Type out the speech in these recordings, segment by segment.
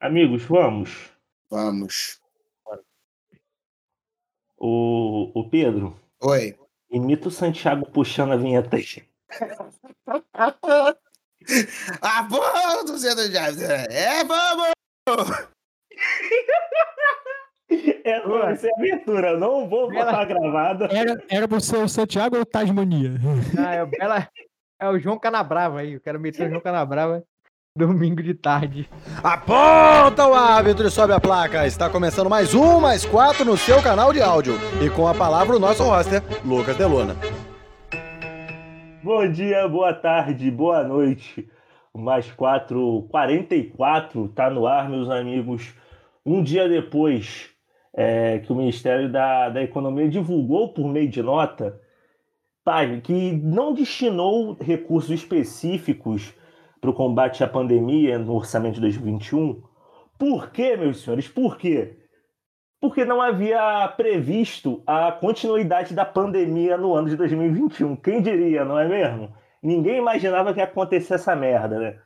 Amigos, vamos. Vamos. O, o Pedro, Oi. imita o Santiago puxando a vinheta aí. Ah, bom, torcedor de É, vamos! Essa vai ser a abertura, eu não vou botar gravada. Era, era ser o Santiago ou Tasmania? Ah, é, o Bela- é o João Canabrava aí. Eu quero meter o João Canabrava domingo de tarde. Aponta o árbitro e sobe a placa. Está começando mais um, mais quatro no seu canal de áudio. E com a palavra o nosso roster, Lucas Delona. Bom dia, boa tarde, boa noite. Mais 4, 44, tá no ar, meus amigos. Um dia depois é, que o Ministério da, da Economia divulgou por meio de nota pai, que não destinou recursos específicos para o combate à pandemia no orçamento de 2021. Por quê, meus senhores? Por quê? Porque não havia previsto a continuidade da pandemia no ano de 2021. Quem diria, não é mesmo? Ninguém imaginava que ia acontecer essa merda, né?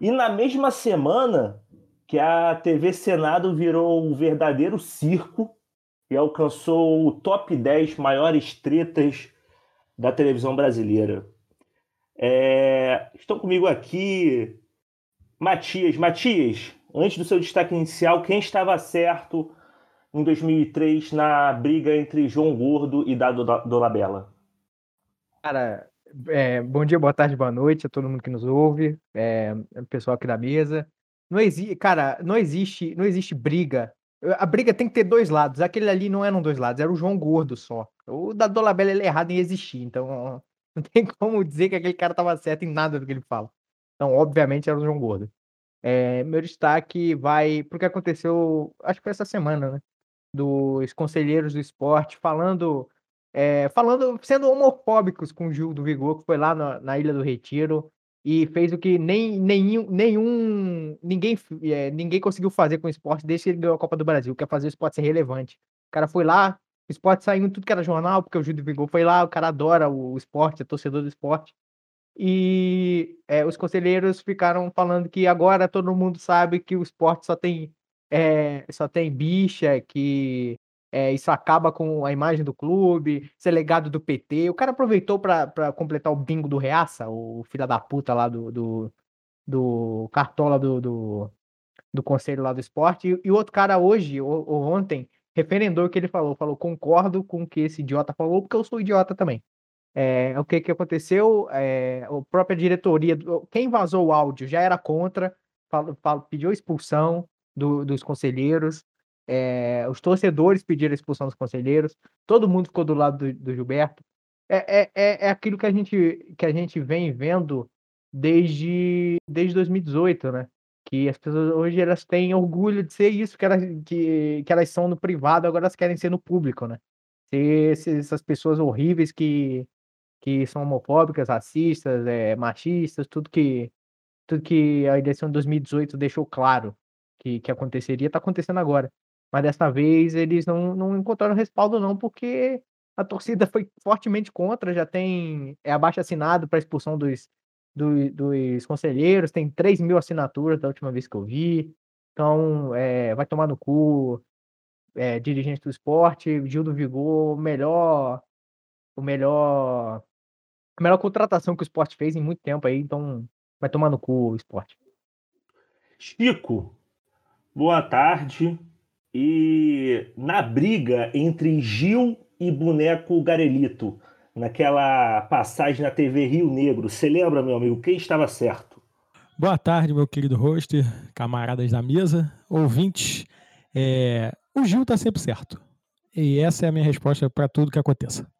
E na mesma semana que a TV Senado virou um verdadeiro circo e alcançou o top 10 maiores tretas da televisão brasileira. É, Estão comigo aqui Matias. Matias, antes do seu destaque inicial, quem estava certo em 2003 na briga entre João Gordo e Dado Dolabella? Cara, é, bom dia, boa tarde, boa noite a todo mundo que nos ouve, é, o pessoal aqui da mesa. Não cara, não existe, não existe briga. A briga tem que ter dois lados. Aquele ali não eram dois lados, era o João Gordo só. O da Dolabella ele é errado em existir, então não tem como dizer que aquele cara tava certo em nada do que ele fala. Então, obviamente, era o João Gordo. É, meu destaque vai porque aconteceu, acho que foi essa semana, né? Dos conselheiros do esporte falando é, falando, sendo homofóbicos com o Gil do Vigor, que foi lá na, na Ilha do Retiro e fez o que nem, nenhum, nenhum ninguém, é, ninguém conseguiu fazer com o esporte desde que ele ganhou a Copa do Brasil, que é fazer o esporte ser relevante. O cara foi lá, o esporte saiu em tudo que era jornal, porque o do Vigor foi lá, o cara adora o, o esporte, é torcedor do esporte. E é, os conselheiros ficaram falando que agora todo mundo sabe que o esporte só tem, é, só tem bicha, que é, isso acaba com a imagem do clube, isso é legado do PT. O cara aproveitou para completar o bingo do Reaça, o filho da puta lá do, do, do cartola do, do, do conselho lá do esporte. E, e o outro cara hoje, ou, ou ontem, referendou o que ele falou. Falou, concordo com o que esse idiota falou, porque eu sou idiota também. É, o que, que aconteceu? É, a própria diretoria, quem vazou o áudio já era contra, falou, falou, pediu expulsão do, dos conselheiros. É, os torcedores pediram expulsão dos conselheiros, todo mundo ficou do lado do, do Gilberto. É, é, é, é aquilo que a, gente, que a gente vem vendo desde, desde 2018, né? Que as pessoas hoje elas têm orgulho de ser isso que elas, que, que elas são no privado, agora elas querem ser no público, né? Ser essas pessoas horríveis que, que são homofóbicas, racistas, é, machistas, tudo que, tudo que a eleição de 2018 deixou claro que, que aconteceria, está acontecendo agora. Mas dessa vez eles não, não encontraram respaldo, não, porque a torcida foi fortemente contra, já tem é abaixo assinado para expulsão dos, do, dos conselheiros, tem 3 mil assinaturas da última vez que eu vi. Então, é, vai tomar no cu, é, dirigente do esporte, Gil do Vigor, melhor, o melhor, a melhor contratação que o esporte fez em muito tempo aí, então vai tomar no cu o esporte. Chico, boa tarde. E na briga entre Gil e Boneco Garelito, naquela passagem na TV Rio Negro, você lembra, meu amigo, quem estava certo? Boa tarde, meu querido hoster, camaradas da mesa, ouvintes. É, o Gil tá sempre certo. E essa é a minha resposta para tudo que aconteça.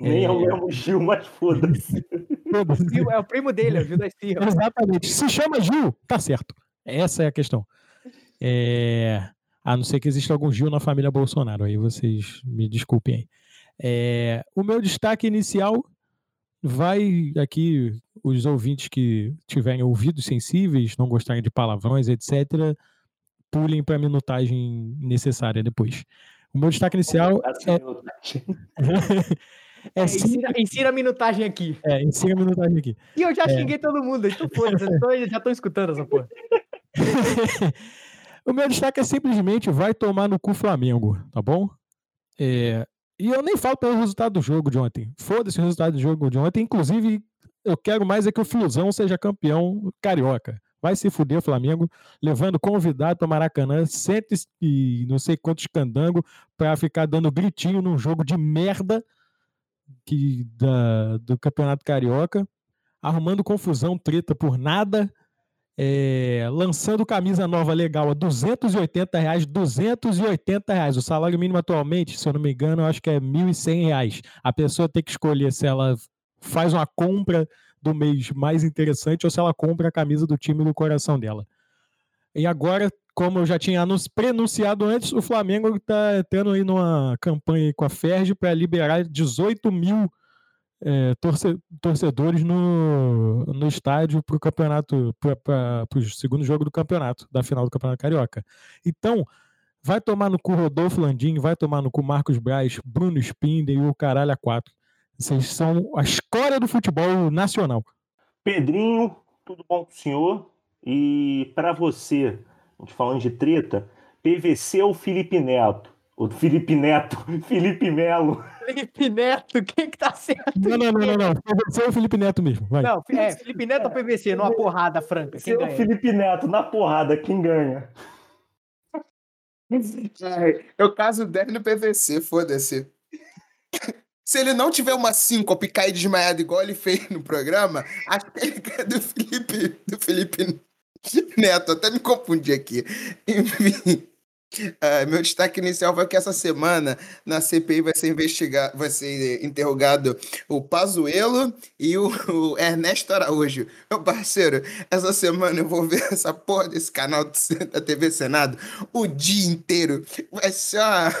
Nem é o mesmo Gil, mas foda-se. Gil é o primo dele, é o Gil da Estirra. Exatamente. Se chama Gil, tá certo. Essa é a questão. É... A não ser que exista algum Gil na família Bolsonaro. Aí vocês me desculpem aí. É... O meu destaque inicial vai aqui, os ouvintes que tiverem ouvidos sensíveis, não gostarem de palavrões, etc., pulem para a minutagem necessária depois. O meu destaque inicial é. é ensina, ensina, a minutagem aqui. É, ensina a minutagem aqui. E eu já é. xinguei todo mundo, então foda-se, já estão escutando essa porra. o meu destaque é simplesmente vai tomar no cu Flamengo, tá bom? É, e eu nem falo pelo resultado do jogo de ontem. Foda-se o resultado do jogo de ontem. Inclusive, eu quero mais é que o Flusão seja campeão carioca. Vai se fuder o Flamengo, levando convidado para Maracanã, cento e não sei quantos candango para ficar dando gritinho num jogo de merda que, da, do Campeonato Carioca, arrumando confusão, treta por nada, é, lançando camisa nova legal a 280 reais, 280 reais. O salário mínimo atualmente, se eu não me engano, eu acho que é 1.100 reais. A pessoa tem que escolher se ela faz uma compra do mês mais interessante ou se ela compra a camisa do time do coração dela. E agora, como eu já tinha prenunciado antes, o Flamengo está tendo aí numa campanha com a Ferg para liberar 18 mil é, torce, torcedores no, no estádio para o campeonato, para o segundo jogo do campeonato, da final do Campeonato Carioca. Então, vai tomar no cu Rodolfo Landim, vai tomar no cu Marcos Braz, Bruno Spinder e o caralho a quatro. Vocês são a escória do futebol nacional. Pedrinho, tudo bom com o senhor? E para você, falando de treta, PVC ou Felipe Neto? O Felipe Neto, Felipe Melo. Felipe Neto, quem que tá certo? Não, não, não, não, não. PVC é o Felipe Neto mesmo. Vai. Não, é Felipe Neto ou PVC, numa porrada franca. Quem Seu ganha? Felipe Neto, na porrada, quem ganha? Eu caso 10 no PVC, foda-se. Se ele não tiver uma síncope e cair desmaiado igual ele fez no programa, acho que ele é do Felipe, do Felipe Neto. Até me confundi aqui. Enfim. Ah, meu destaque inicial foi que essa semana na CPI vai ser investigado, vai ser interrogado o Pazuello e o, o Ernesto Araújo. Meu parceiro, essa semana eu vou ver essa porra desse canal da TV Senado o dia inteiro. Vai ser uma...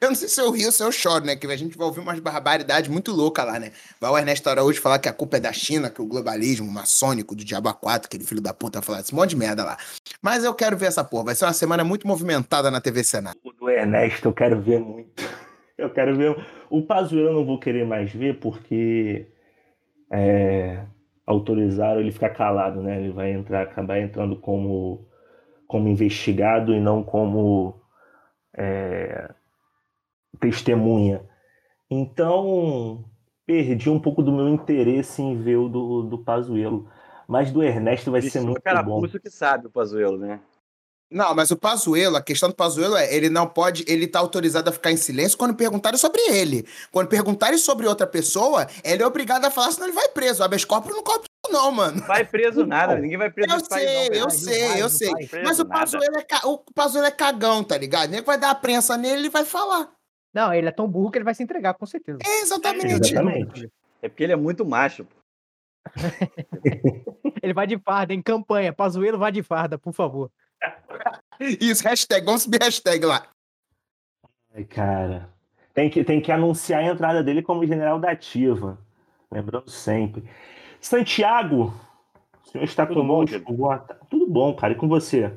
Eu não sei se eu rio ou se eu choro, né? Que a gente vai ouvir umas barbaridades muito loucas lá, né? Vai o Ernesto Araújo falar que a culpa é da China, que o globalismo maçônico do Diabo 4, aquele filho da puta, vai falar esse monte de merda lá. Mas eu quero ver essa porra. Vai ser uma semana muito movimentada na TV Senado. O do Ernesto eu quero ver muito. Eu quero ver. O Pazuello eu não vou querer mais ver porque é, autorizaram ele ficar calado, né? Ele vai entrar, acabar entrando como, como investigado e não como é, testemunha. Então perdi um pouco do meu interesse em ver o do, do Pazuello. Mas do Ernesto vai ser Isso, muito o cara bom. que sabe o Pazuello, né? Não, mas o Pazuello, a questão do Pazuello é, ele não pode, ele tá autorizado a ficar em silêncio quando perguntarem sobre ele. Quando perguntarem sobre outra pessoa, ele é obrigado a falar, senão ele vai preso. O habeas corpus não cobre não, mano. Vai preso nada, ninguém vai preso Eu nesse país, sei, não, eu sei, vai, eu não sei. Mas o. Pazuello, é, ca- o Pazuello é cagão, tá ligado? Nem vai dar a prensa nele, ele vai falar. Não, ele é tão burro que ele vai se entregar, com certeza. É, exatamente. Exatamente. É porque ele é muito macho. pô. Ele vai de farda, em campanha. Pazuello vai de farda, por favor. Isso, hashtag, vamos subir hashtag lá. Ai, cara. Tem que, tem que anunciar a entrada dele como general da ativa. Lembrando sempre. Santiago, o senhor está Tudo bom, conosco. Boa ta- Tudo bom, cara. E com você?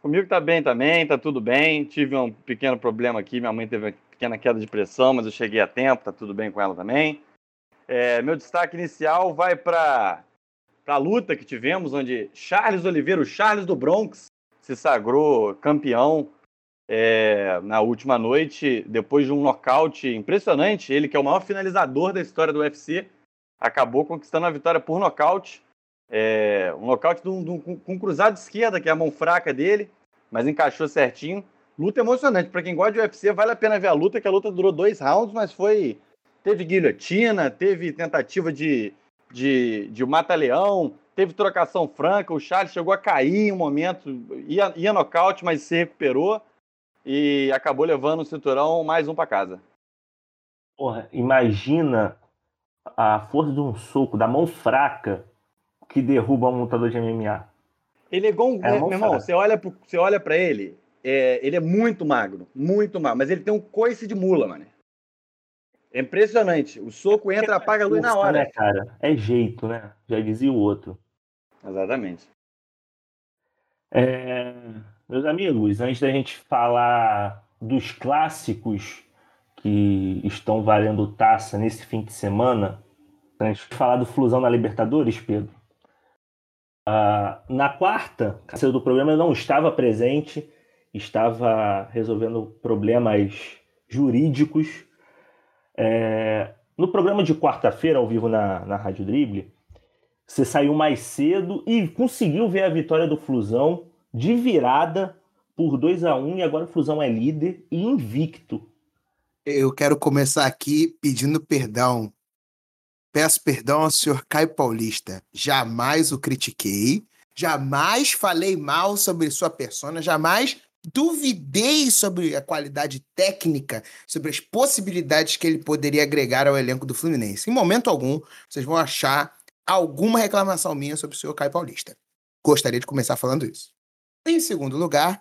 Comigo tá bem também, tá tudo bem. Tive um pequeno problema aqui, minha mãe teve uma pequena queda de pressão, mas eu cheguei a tempo, tá tudo bem com ela também. É, meu destaque inicial vai para a luta que tivemos, onde Charles Oliveira, o Charles do Bronx, se sagrou campeão é, na última noite, depois de um nocaute impressionante. Ele, que é o maior finalizador da história do UFC, acabou conquistando a vitória por nocaute. É, um nocaute um- com com um cruzado de esquerda, que é a mão fraca dele, mas encaixou certinho. Luta emocionante. Para quem gosta de UFC, vale a pena ver a luta, que a luta durou dois rounds, mas foi. Teve guilhotina, teve tentativa de, de, de mata-leão, teve trocação franca. O Charles chegou a cair em um momento, ia, ia nocaute, mas se recuperou e acabou levando o cinturão mais um para casa. Porra, imagina a força de um soco, da mão fraca, que derruba um lutador de MMA. Ele é igual um. É, meu irmão, você olha, pro, você olha pra ele, é, ele é muito magro, muito magro, mas ele tem um coice de mula, mano. É impressionante. O soco entra, apaga a luz na hora. Né, cara? É jeito, né? Já dizia o outro. Exatamente. É, meus amigos, antes da gente falar dos clássicos que estão valendo taça nesse fim de semana, antes de falar do Flusão na Libertadores, Pedro, Ah, na quarta, a do programa não estava presente, estava resolvendo problemas jurídicos. É, no programa de quarta-feira, ao vivo na, na Rádio Drible, você saiu mais cedo e conseguiu ver a vitória do Flusão de virada por 2 a 1 e agora o Flusão é líder e invicto. Eu quero começar aqui pedindo perdão. Peço perdão ao senhor Caio Paulista. Jamais o critiquei, jamais falei mal sobre sua persona, jamais duvidei sobre a qualidade técnica, sobre as possibilidades que ele poderia agregar ao elenco do Fluminense. Em momento algum, vocês vão achar alguma reclamação minha sobre o senhor Caio Paulista. Gostaria de começar falando isso. Em segundo lugar,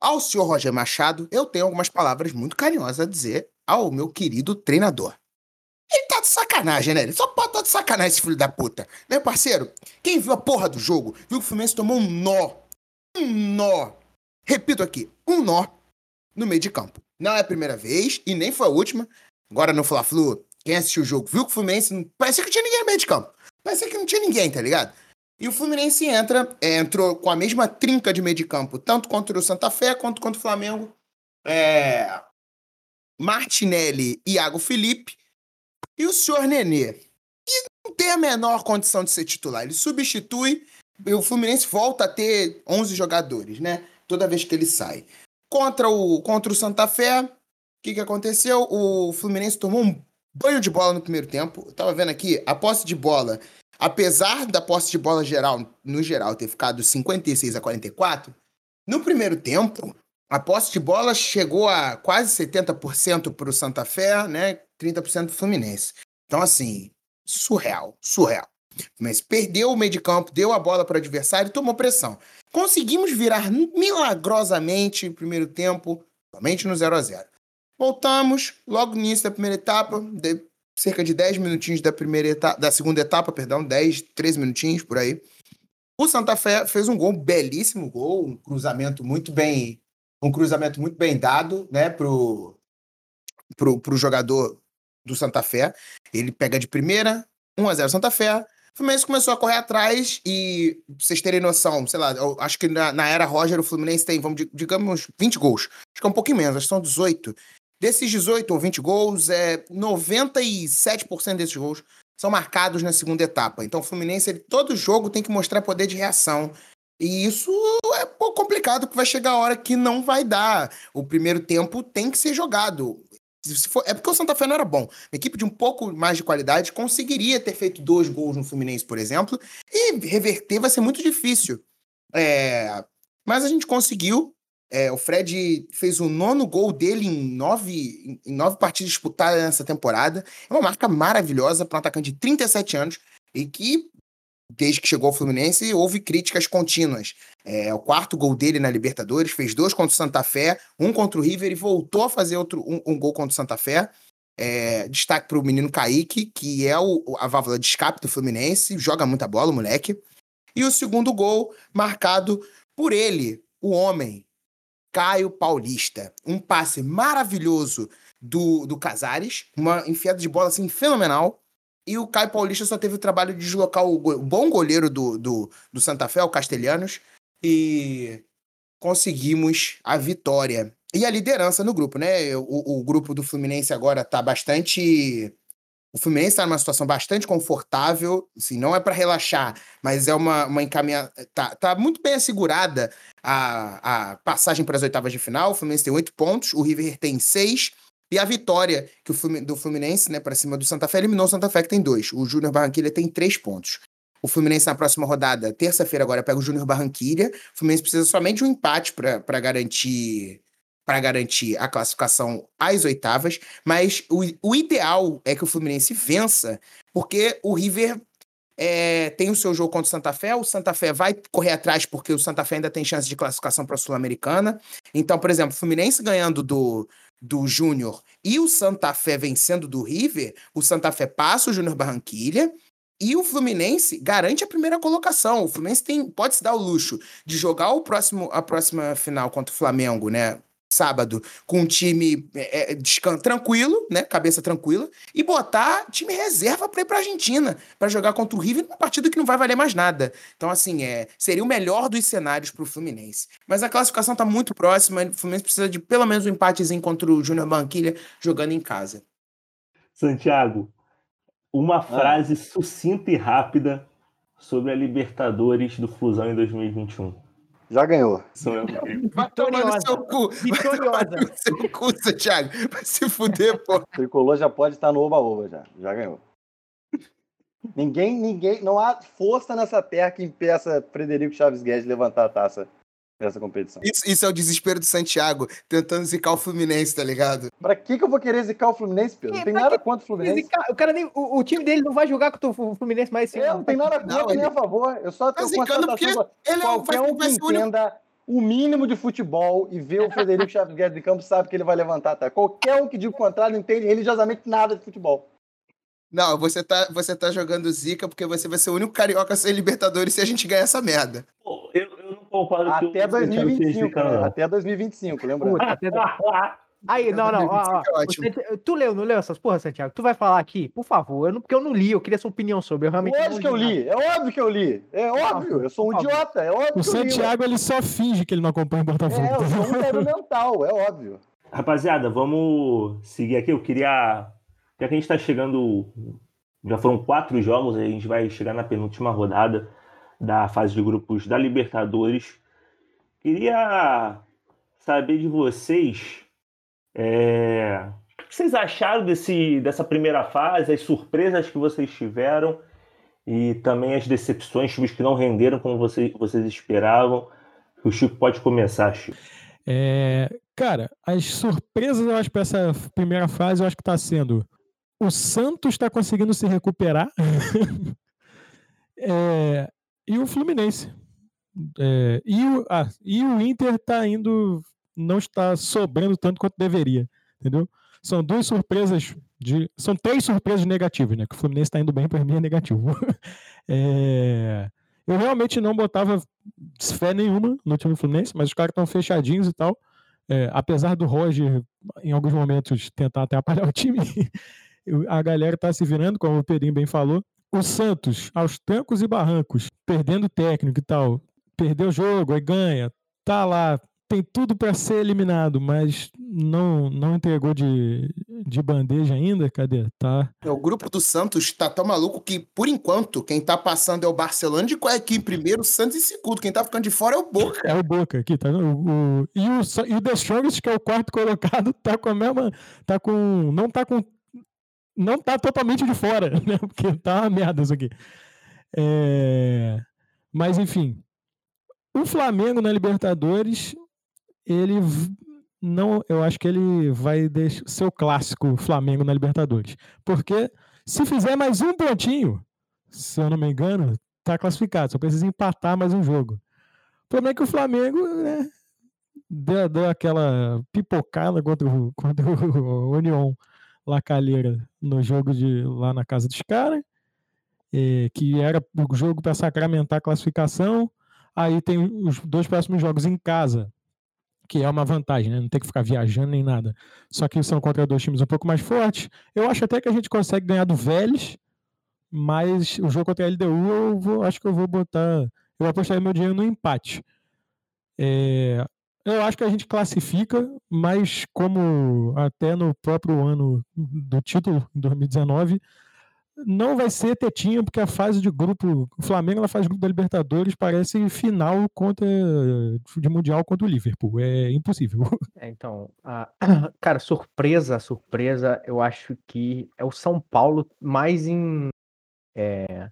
ao senhor Roger Machado, eu tenho algumas palavras muito carinhosas a dizer ao meu querido treinador. Ele tá de sacanagem, né? Ele só pode tá de sacanagem, esse filho da puta. Meu parceiro, quem viu a porra do jogo, viu que o Fluminense tomou um nó. Um nó. Repito aqui, um nó no meio de campo. Não é a primeira vez e nem foi a última. Agora no Fla-Flu, quem assistiu o jogo viu que o Fluminense parecia que tinha ninguém no meio de campo. Parecia que não tinha ninguém, tá ligado? E o Fluminense entra, é, entrou com a mesma trinca de meio de campo, tanto contra o Santa Fé quanto contra o Flamengo. É, Martinelli e Iago Felipe. E o senhor Nenê. E não tem a menor condição de ser titular. Ele substitui o Fluminense volta a ter 11 jogadores, né? Toda vez que ele sai. Contra o, contra o Santa Fé, o que, que aconteceu? O Fluminense tomou um banho de bola no primeiro tempo. Eu tava vendo aqui, a posse de bola, apesar da posse de bola geral, no geral, ter ficado 56 a 44, no primeiro tempo, a posse de bola chegou a quase 70% para o Santa Fé, né? 30% do Fluminense. Então, assim, surreal, surreal. Mas perdeu o meio de campo, deu a bola para o adversário e tomou pressão. Conseguimos virar milagrosamente o primeiro tempo, somente no 0 a 0 Voltamos, logo no início da primeira etapa, de cerca de 10 minutinhos da primeira etapa, da segunda etapa, perdão, 10, 13 minutinhos por aí. O Santa Fé fez um gol, um belíssimo gol, um cruzamento muito bem, um cruzamento muito bem dado, né, pro, pro, pro jogador do Santa Fé. Ele pega de primeira, 1 a 0 Santa Fé. O Fluminense começou a correr atrás e, pra vocês terem noção, sei lá, eu acho que na, na era Roger o Fluminense tem, vamos, digamos, 20 gols. Acho que é um pouquinho menos, acho que são 18. Desses 18 ou 20 gols, é 97% desses gols são marcados na segunda etapa. Então o Fluminense, ele, todo jogo tem que mostrar poder de reação. E isso é pouco complicado, porque vai chegar a hora que não vai dar. O primeiro tempo tem que ser jogado. For, é porque o Santa Fé não era bom. Uma equipe de um pouco mais de qualidade conseguiria ter feito dois gols no Fluminense, por exemplo, e reverter vai ser muito difícil. É, mas a gente conseguiu. É, o Fred fez o nono gol dele em nove, em nove partidas disputadas nessa temporada. É uma marca maravilhosa para um atacante de 37 anos e que, desde que chegou ao Fluminense, houve críticas contínuas. É, o quarto gol dele na Libertadores, fez dois contra o Santa Fé, um contra o River e voltou a fazer outro, um, um gol contra o Santa Fé. É, destaque para o menino Kaique, que é o, a válvula de escape do Fluminense, joga muita bola, o moleque. E o segundo gol marcado por ele, o homem, Caio Paulista. Um passe maravilhoso do, do Casares, uma enfiada de bola assim fenomenal. E o Caio Paulista só teve o trabalho de deslocar o, o bom goleiro do, do, do Santa Fé, o Castelhanos, e conseguimos a vitória. E a liderança no grupo, né? O, o grupo do Fluminense agora tá bastante o Fluminense está numa situação bastante confortável, assim, não é para relaxar, mas é uma, uma encaminhada. Tá, tá muito bem assegurada a, a passagem para as oitavas de final. O Fluminense tem oito pontos, o River tem seis. E a vitória que o do Fluminense, né, para cima do Santa Fé, eliminou o Santa Fé, que tem dois. O Júnior Barranquilla tem três pontos. O Fluminense na próxima rodada, terça-feira, agora pega o Júnior Barranquilla. O Fluminense precisa somente de um empate para garantir para garantir a classificação às oitavas, mas o, o ideal é que o Fluminense vença, porque o River é, tem o seu jogo contra o Santa Fé, o Santa Fé vai correr atrás porque o Santa Fé ainda tem chance de classificação para a Sul-Americana. Então, por exemplo, o Fluminense ganhando do, do Júnior e o Santa Fé vencendo do River, o Santa Fé passa o Júnior Barranquilha e o Fluminense garante a primeira colocação. O Fluminense tem, pode se dar o luxo de jogar o próximo, a próxima final contra o Flamengo, né? Sábado com um time é, é, tranquilo, né? Cabeça tranquila, e botar time reserva para ir para Argentina, para jogar contra o River numa partida que não vai valer mais nada. Então, assim, é, seria o melhor dos cenários para o Fluminense. Mas a classificação está muito próxima, o Fluminense precisa de pelo menos um empatezinho contra o Júnior Banquilha jogando em casa. Santiago, uma frase sucinta e rápida sobre a Libertadores do Flusão em 2021. Já ganhou. Isso mesmo. Vai tomar no seu cu. Vitoriosa. Vai tomar no seu cu, Santiago. Vai se fuder, pô. Tricolor já pode estar no oba-oba já. Já ganhou. Ninguém, ninguém, não há força nessa terra que impeça Frederico Chaves Guedes de levantar a taça nessa competição. Isso, isso é o desespero do Santiago, tentando zicar o Fluminense, tá ligado? Pra que, que eu vou querer zicar o Fluminense, Pedro? Não tem nada contra o Fluminense. O, cara nem, o, o time dele não vai jogar contra o Fluminense mais esse É, ano. não tem nada contra nem ele- a favor. Eu só Tá tenho zicando porque. Ele é, vai, Qualquer um que vai entenda o mínimo de futebol e vê o Frederico Chaves Guedes de campo sabe que ele vai levantar, tá? Qualquer um que diga o contrário não entende religiosamente nada de futebol. Não, você tá, você tá jogando zica porque você vai ser o único carioca sem Libertadores se a gente ganhar essa merda. Pô, Eu, concordo Até o Santiago esteja 2025, zicando, né? Até 2025, lembra? Puta, até- Aí, não, não, ó, ó, É Tu leu, não leu essas porra, Santiago? Tu vai falar aqui, por favor, eu não, porque eu não li, eu queria sua opinião sobre, eu realmente Lógico que eu nada. li, é óbvio que eu li. É óbvio, eu sou um idiota, é óbvio O li. Santiago ele só finge que ele não acompanha o Botafogo. É, eu sou um mental, é óbvio. Rapaziada, vamos seguir aqui. Eu queria. Já que a gente está chegando. Já foram quatro jogos, a gente vai chegar na penúltima rodada da fase de grupos da Libertadores. Queria saber de vocês. é, O que vocês acharam desse, dessa primeira fase, as surpresas que vocês tiveram e também as decepções, times que não renderam como vocês, vocês esperavam. O Chico pode começar, Chico. É, cara, as surpresas, eu acho, para essa primeira fase, eu acho que está sendo. O Santos está conseguindo se recuperar. É, e o Fluminense. É, e, o, ah, e o Inter está indo. Não está sobrando tanto quanto deveria. Entendeu? São duas surpresas. De, são três surpresas negativas, né? Que o Fluminense está indo bem, para mim é negativo. É, eu realmente não botava fé nenhuma no time do Fluminense, mas os caras estão fechadinhos e tal. É, apesar do Roger, em alguns momentos, tentar atrapalhar o time, a galera tá se virando, como o Pedrinho bem falou. O Santos, aos trancos e barrancos, perdendo técnico e tal, perdeu o jogo, aí ganha, tá lá, tem tudo para ser eliminado, mas não não entregou de, de bandeja ainda, cadê? Tá. É, O grupo do Santos tá tão maluco que, por enquanto, quem tá passando é o Barcelona de qual é aqui primeiro, o Santos em segundo. Quem tá ficando de fora é o Boca. É o Boca aqui, tá vendo? O, o- e, o, e o The Strongest, que é o quarto colocado, tá com a mesma. Tá com. Não tá com. Não tá totalmente de fora, né? Porque tá uma merda isso aqui. É, mas, enfim. O Flamengo na Libertadores, ele não. Eu acho que ele vai deixar ser o clássico Flamengo na Libertadores. Porque se fizer mais um pontinho, se eu não me engano, tá classificado. Só precisa empatar mais um jogo. O problema é que o Flamengo né, deu, deu aquela pipocada contra o, contra o União Lacalheira no jogo de lá na casa dos caras, eh, que era o jogo para sacramentar a classificação. Aí tem os dois próximos jogos em casa, que é uma vantagem, né? Não tem que ficar viajando nem nada. Só que são contra dois times um pouco mais fortes. Eu acho até que a gente consegue ganhar do Vélez, mas o jogo contra a LDU eu vou, acho que eu vou botar eu apostaria meu dinheiro no empate. É, eu acho que a gente classifica, mas como até no próprio ano do título, em 2019, não vai ser tetinha, porque a fase de grupo, o Flamengo fase de grupo da Libertadores parece final contra de Mundial contra o Liverpool. É impossível. É, então, a- cara, surpresa, surpresa, eu acho que é o São Paulo mais em, é,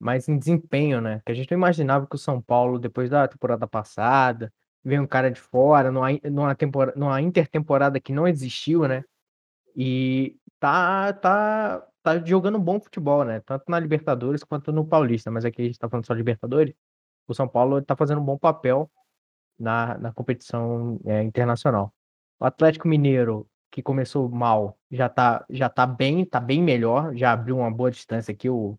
mais em desempenho, né? Que a gente não imaginava que o São Paulo, depois da temporada passada, veio um cara de fora, numa, numa, tempora, numa intertemporada que não existiu, né? E tá, tá, tá jogando bom futebol, né? Tanto na Libertadores quanto no Paulista, mas aqui a gente tá falando só de Libertadores. O São Paulo tá fazendo um bom papel na, na competição é, internacional. O Atlético Mineiro, que começou mal, já tá, já tá bem, tá bem melhor, já abriu uma boa distância aqui. O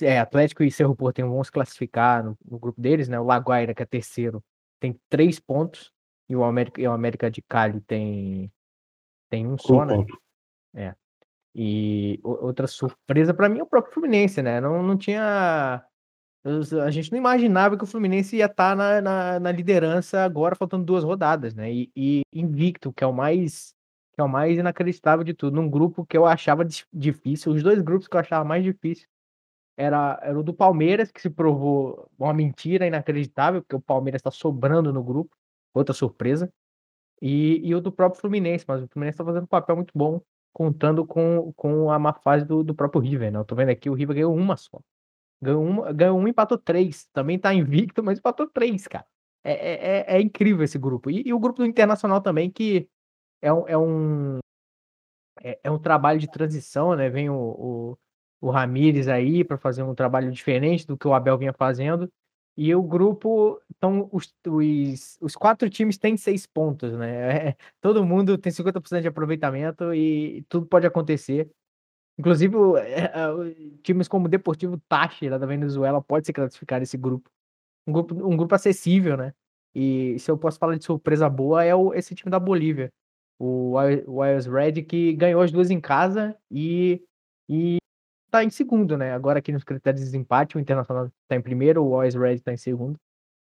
é, Atlético e Cerro Porteño vão se classificar no, no grupo deles, né? O Laguaira, que é terceiro, tem três pontos e o América, e o América de Cali tem, tem um só, Um né? ponto. E o- outra surpresa pra mim é o próprio Fluminense, né? Não, não tinha. A gente não imaginava que o Fluminense ia estar na, na, na liderança agora, faltando duas rodadas, né? E, e invicto, que é o mais que é o mais inacreditável de tudo. Num grupo que eu achava difícil, os dois grupos que eu achava mais difícil era, era o do Palmeiras, que se provou uma mentira inacreditável, porque o Palmeiras está sobrando no grupo, outra surpresa. E, e o do próprio Fluminense, mas o Fluminense está fazendo um papel muito bom contando com, com a má fase do, do próprio River, né? Eu tô vendo aqui, o River ganhou uma só. Ganhou uma, ganhou um empatou três. Também tá invicto, mas empatou três, cara. É, é, é- é incrível esse grupo. E, e o grupo do Internacional também, que é um, é um, é, é um trabalho de transição, né? Vem o, o, o Ramires aí para fazer um trabalho diferente do que o Abel vinha fazendo. E o grupo, então, os, os, os quatro times têm seis pontos, né? É, todo mundo tem 50% de aproveitamento e tudo pode acontecer. Inclusive, é, é, o- times como o Deportivo Táchira da Venezuela pode se classificar nesse grupo. Um grupo, um grupo acessível, né? E se eu posso falar de surpresa boa, é o, esse time da Bolívia. O Wi- o Wires Red, que ganhou as duas em casa e, e tá em segundo, né? Agora aqui nos critérios de desempate, o Internacional tá em primeiro, o Wires Red tá em segundo.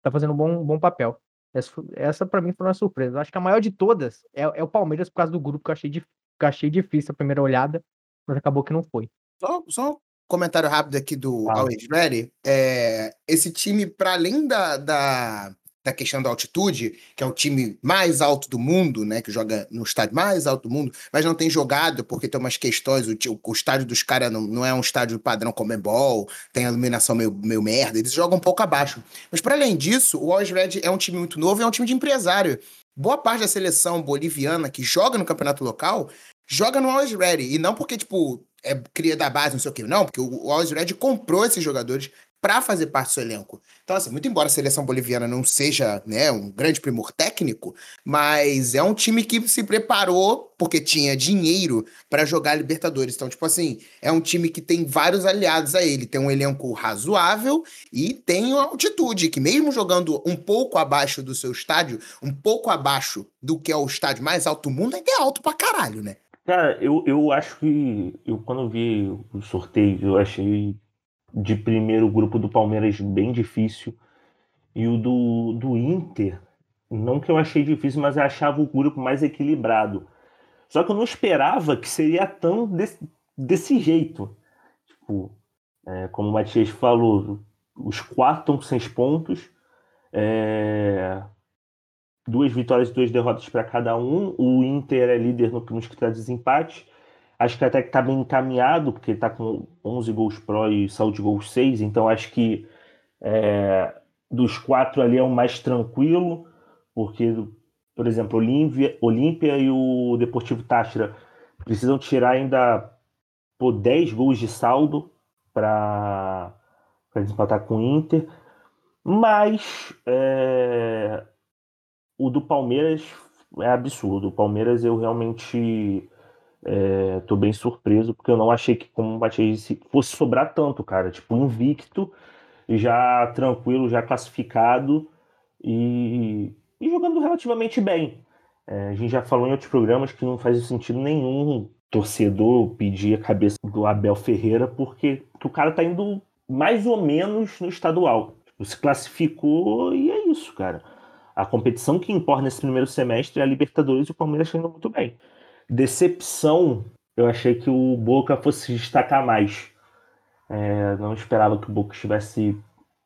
Tá fazendo um bom, um bom papel. Essa, essa para mim foi uma surpresa. Eu acho que a maior de todas é, é o Palmeiras por causa do grupo que eu achei, que eu achei difícil a primeira olhada, mas acabou que não foi. Só, só um comentário rápido aqui do. Always Ready. É, esse time, para além da, da, da questão da altitude, que é o time mais alto do mundo, né? Que joga no estádio mais alto do mundo, mas não tem jogado porque tem umas questões. O, o estádio dos caras não, não é um estádio padrão Comebol, tem a iluminação meio, meio merda, eles jogam um pouco abaixo. Mas para além disso, o Always Red é um time muito novo é um time de empresário. Boa parte da seleção boliviana que joga no campeonato local joga no Always Ready. E não porque, tipo, é cria da base, não sei o quê. Não, porque o Always Ready comprou esses jogadores para fazer parte do seu elenco. Então, assim, muito embora a seleção boliviana não seja né, um grande primor técnico, mas é um time que se preparou porque tinha dinheiro para jogar Libertadores. Então, tipo assim, é um time que tem vários aliados a ele. Tem um elenco razoável e tem uma altitude, que mesmo jogando um pouco abaixo do seu estádio, um pouco abaixo do que é o estádio mais alto do mundo, ainda é alto pra caralho, né? Cara, eu, eu acho que eu quando vi o sorteio, eu achei de primeiro grupo do Palmeiras bem difícil. E o do, do Inter, não que eu achei difícil, mas eu achava o grupo mais equilibrado. Só que eu não esperava que seria tão desse, desse jeito. Tipo, é, como o Matias falou, os quatro estão com seis pontos. É, duas vitórias e duas derrotas para cada um. O Inter é líder no, nos critérios de desempate. Acho que até que está bem encaminhado, porque está com 11 gols pró e saldo de gols 6. Então acho que é, dos quatro ali é o mais tranquilo, porque, por exemplo, Olímpia, Olímpia e o Deportivo Táchira precisam tirar ainda por 10 gols de saldo para desempatar com o Inter. Mas é, o do Palmeiras é absurdo. O Palmeiras eu realmente estou bem surpreso, porque eu não achei que, como disse, fosse sobrar tanto, cara. Tipo, invicto, já tranquilo, já classificado e, e jogando relativamente bem. É, a gente já falou em outros programas que não faz sentido nenhum torcedor pedir a cabeça do Abel Ferreira, porque, porque o cara tá indo mais ou menos no estadual. Tipo, se classificou e é isso, cara. A competição que importa nesse primeiro semestre é a Libertadores e o Palmeiras está indo muito bem. Decepção, eu achei que o Boca fosse se destacar mais. É, não esperava que o Boca estivesse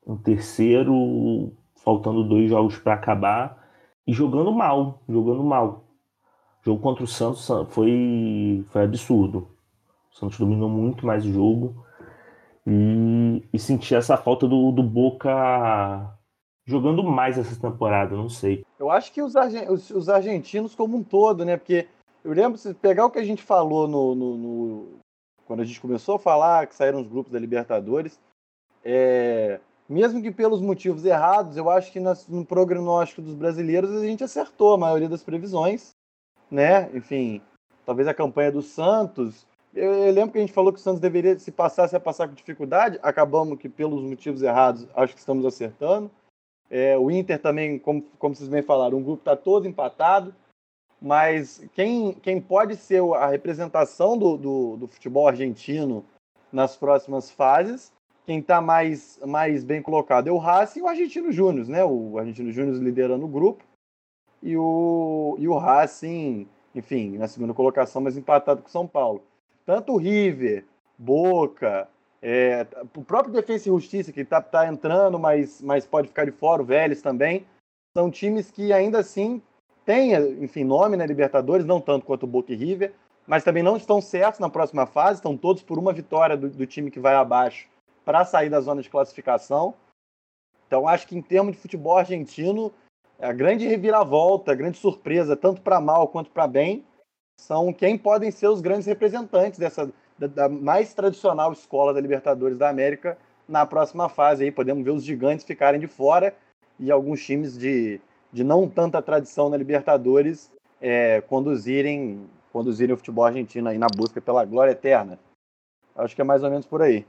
em terceiro, faltando dois jogos para acabar e jogando mal, jogando mal. O jogo contra o Santos foi, foi absurdo. O Santos dominou muito mais o jogo e, e senti essa falta do, do Boca jogando mais essa temporada, não sei. Eu acho que os, os- os argentinos como um todo, né? Porque eu lembro, se pegar o que a gente falou no, no- no- quando a gente começou a falar que saíram os grupos da Libertadores, é, mesmo que pelos motivos errados, eu acho que no prognóstico dos brasileiros a gente acertou a maioria das previsões, né? Enfim, talvez a campanha do Santos. Eu, eu lembro que a gente falou que o Santos deveria, se passasse a passar com dificuldade, acabamos que pelos motivos errados, acho que estamos acertando. É, o Inter também, como, como vocês bem falaram, o grupo está todo empatado, mas quem, quem pode ser a representação do, do, do futebol argentino nas próximas fases, quem está mais, mais bem colocado é o Racing e o Argentino Júnior, né? O Argentino Júnior liderando o grupo e o, e o Racing, enfim, na segunda colocação, mas empatado com o São Paulo. Tanto o River, Boca, é, o próprio Defensa e Justiça, que está tá entrando, mas, mas pode ficar de fora, o Vélez também, são times que ainda assim têm, enfim, nome na né, Libertadores, não tanto quanto o Boca e River, mas também não estão certos na próxima fase, estão todos por uma vitória do, do time que vai abaixo para sair da zona de classificação. Então, acho que em termos de futebol argentino, a grande reviravolta, a grande surpresa, tanto para mal quanto para bem, são quem podem ser os grandes representantes dessa da, da, mais tradicional escola da Libertadores da América na próxima fase. Aí podemos ver os gigantes ficarem de fora e alguns times de, de não tanta tradição na Libertadores é, conduzirem conduzirem o futebol argentino aí na busca pela glória eterna. Acho que é mais ou menos por aí.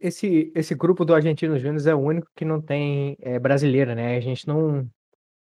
Esse, esse grupo do Argentino Júnior é o único que não tem é, brasileira, né? A gente não,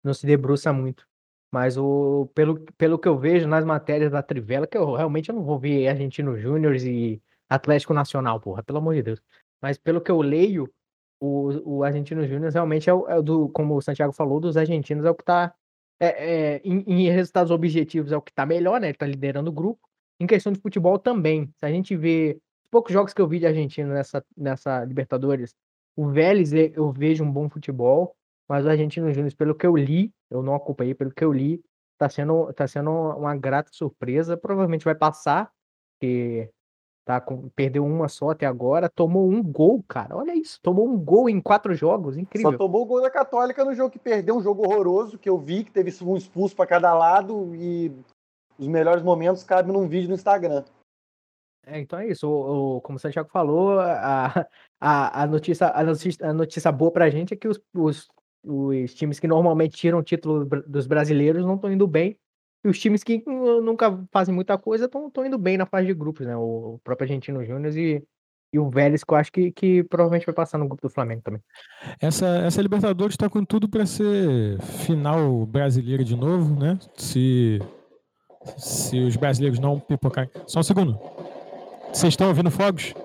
não se debruça muito. Mas o, pelo, pelo que eu vejo nas matérias da Trivela, que eu realmente eu não vou ver Argentino Júnior e Atlético Nacional, porra, pelo amor de Deus. Mas pelo que eu leio, o, o Argentino Júnior realmente é o, é do, como o Santiago falou, dos argentinos é o que tá. É, é, em, em, resultados objetivos é o que tá melhor, né? Ele tá liderando o grupo. Em questão de futebol também. Se a gente vê os poucos jogos que eu vi de Argentina nessa, nessa Libertadores, o Vélez eu vejo um bom futebol. Mas o Argentino Júnior, pelo que eu li, eu não acompanhei, pelo que eu li, tá sendo, tá sendo uma grata surpresa. Provavelmente vai passar, porque tá com, perdeu uma só até agora. Tomou um gol, cara. Olha isso. Tomou um gol em quatro jogos. Incrível. Só tomou o gol da Católica no jogo que perdeu, um jogo horroroso, que eu vi, que teve um expulso para cada lado e os melhores momentos cabem num vídeo no Instagram. É, então é isso. O, o, como o Santiago falou, a, a, a, notícia, a, notícia, a notícia boa pra gente é que os, os os times que normalmente tiram o título dos brasileiros não estão indo bem. E os times que nunca fazem muita coisa estão indo bem na fase de grupos, né? O próprio Argentino Júnior e, e o Vélez, que eu acho que, que provavelmente vai passar no grupo do Flamengo também. Essa, essa Libertadores está com tudo para ser final brasileira de novo, né? Se, se os brasileiros não pipocarem. Só um segundo. Vocês estão ouvindo fogos?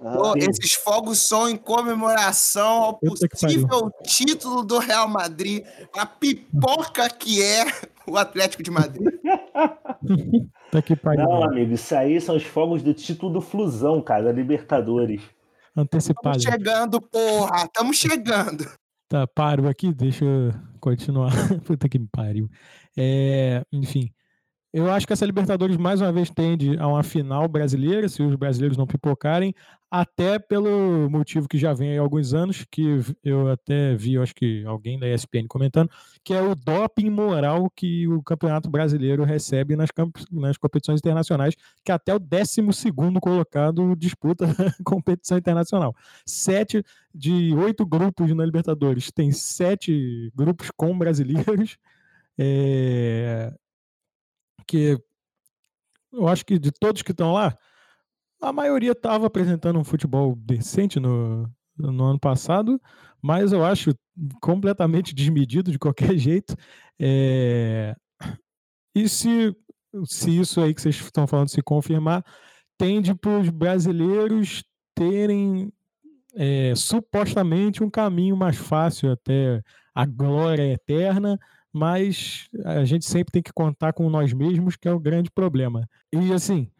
Pô, esses fogos são em comemoração ao possível título do Real Madrid, a pipoca que é o Atlético de Madrid. tá que pariu. Não, amigo, isso aí são os fogos do título do Flusão, cara, da Libertadores. Antecipado. Estamos chegando, porra, estamos chegando. Tá, paro aqui, deixa eu continuar. Puta que me pariu. É, enfim. Eu acho que essa Libertadores mais uma vez tende a uma final brasileira, se os brasileiros não pipocarem, até pelo motivo que já vem há alguns anos, que eu até vi, eu acho que alguém da ESPN comentando, que é o doping moral que o Campeonato Brasileiro recebe nas, nas competições internacionais, que até o 12 colocado disputa competição internacional. Sete de oito grupos na Libertadores, tem sete grupos com brasileiros. É, que eu acho que de todos que estão lá, a maioria estava apresentando um futebol decente no, no ano passado, mas eu acho completamente desmedido de qualquer jeito. É... E se, se isso aí que vocês estão falando se confirmar, tende para os brasileiros terem é, supostamente um caminho mais fácil até a glória eterna, mas a gente sempre tem que contar com nós mesmos, que é o grande problema. E assim,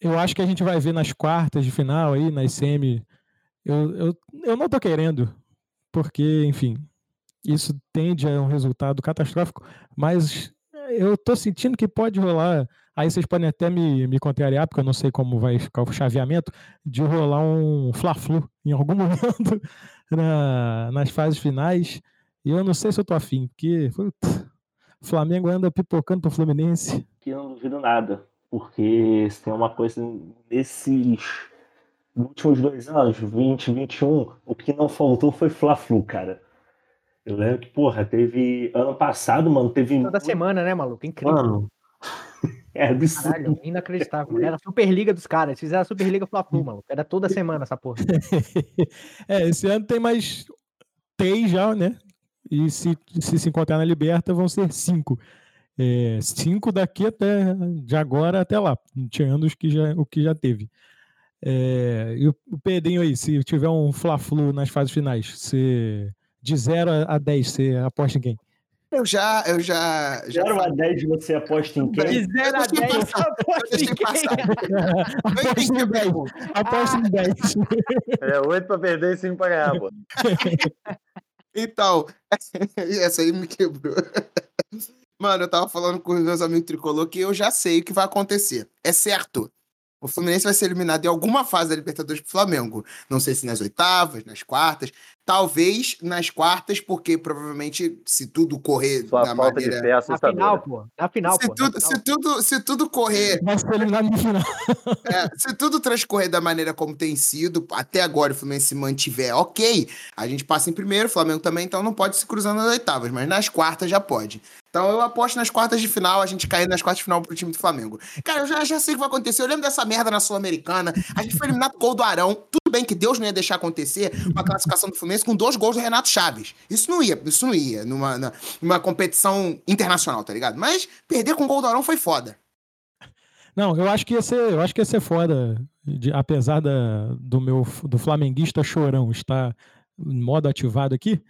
eu acho que a gente vai ver nas quartas de final aí, nas semi. Eu, eu, eu não tô querendo, porque, enfim, isso tende a um resultado catastrófico, mas eu tô sentindo que pode rolar. Aí vocês podem até me, me contrariar, porque eu não sei como vai ficar o chaveamento, de rolar um Fla-Flu em algum momento na, nas fases finais. E eu não sei se eu tô afim, porque o Flamengo anda pipocando pro Fluminense. Que eu não duvido nada, porque se tem uma coisa nesses últimos dois anos, 20, 21, o que não faltou foi Fla-Flu, cara. Eu lembro que, porra, teve. Ano passado, mano, teve. Toda semana, né, maluco? Incrível. Mano. É absurdo. Caralho, inacreditável. Era a Superliga dos caras. Fizeram a Superliga Fla-Flu, mano. Era toda semana essa porra. é, esse ano tem mais três já, né? E se se, se encontrar na Liberta vão ser cinco. É, cinco daqui até de agora até lá, tirando os que já, o que já teve. É, e o, o Pedrinho aí, se tiver um Fla-Flu nas fases finais, você, de 0 a 10, você aposta em quem? Eu já, eu já. já 0 a 10 você aposta em quem? De 0 a 10, Eu aposta em quem? aposta em a 10. pergunta. Aposta em 10. É, oito pra perder e cinco pra ganhar, pô. Então, essa aí me quebrou. Mano, eu tava falando com os meus amigos tricolor que eu já sei o que vai acontecer. É certo. O Fluminense vai ser eliminado em alguma fase da Libertadores pro Flamengo. Não sei se nas oitavas, nas quartas. Talvez nas quartas, porque provavelmente, se tudo correr Sua da falta maneira. de fé é Na final, pô. Na final, se, pô. na tudo, final. se, tudo, se tudo correr Vai ser eliminado no final. É, se tudo transcorrer da maneira como tem sido, até agora o Fluminense se mantiver ok, a gente passa em primeiro, o Flamengo também, então não pode se cruzar nas oitavas, mas nas quartas já pode. Então eu aposto nas quartas de final, a gente cair nas quartas de final pro time do Flamengo. Cara, eu já, já sei o que vai acontecer. Eu lembro dessa merda na Sul-Americana. A gente foi eliminado com gol do Arão. Tudo bem que Deus não ia deixar acontecer uma classificação do Fluminense com dois gols do Renato Chaves. Isso não ia, isso não ia numa, numa competição internacional, tá ligado? Mas perder com gol do Arão foi foda. Não, eu acho que ia ser, eu acho que ia ser foda, de- apesar da, do meu do flamenguista chorão estar em modo ativado aqui,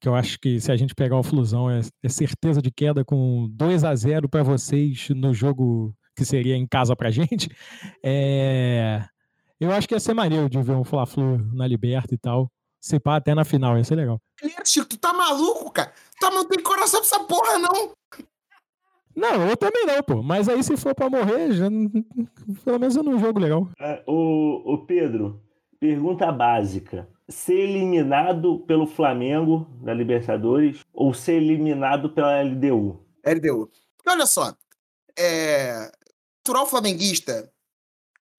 que eu acho que se a gente pegar o Flusão é, é certeza de queda com 2 a 0 para vocês no jogo que seria em casa pra gente. É, eu acho que ia ser maneiro de ver um Fla-Flu na Liberta e tal. Se pá até na final, ia ser legal. Chico, tu tá maluco, cara? Tu não tem coração pra essa porra, não. Não, eu também não, pô. Mas aí se for pra morrer, já, não- pelo menos é num jogo legal. Ah, O, o Pedro, pergunta básica. Ser eliminado pelo Flamengo da Libertadores ou ser eliminado pela LDU? LDU. Porque olha só, é. Natural flamenguista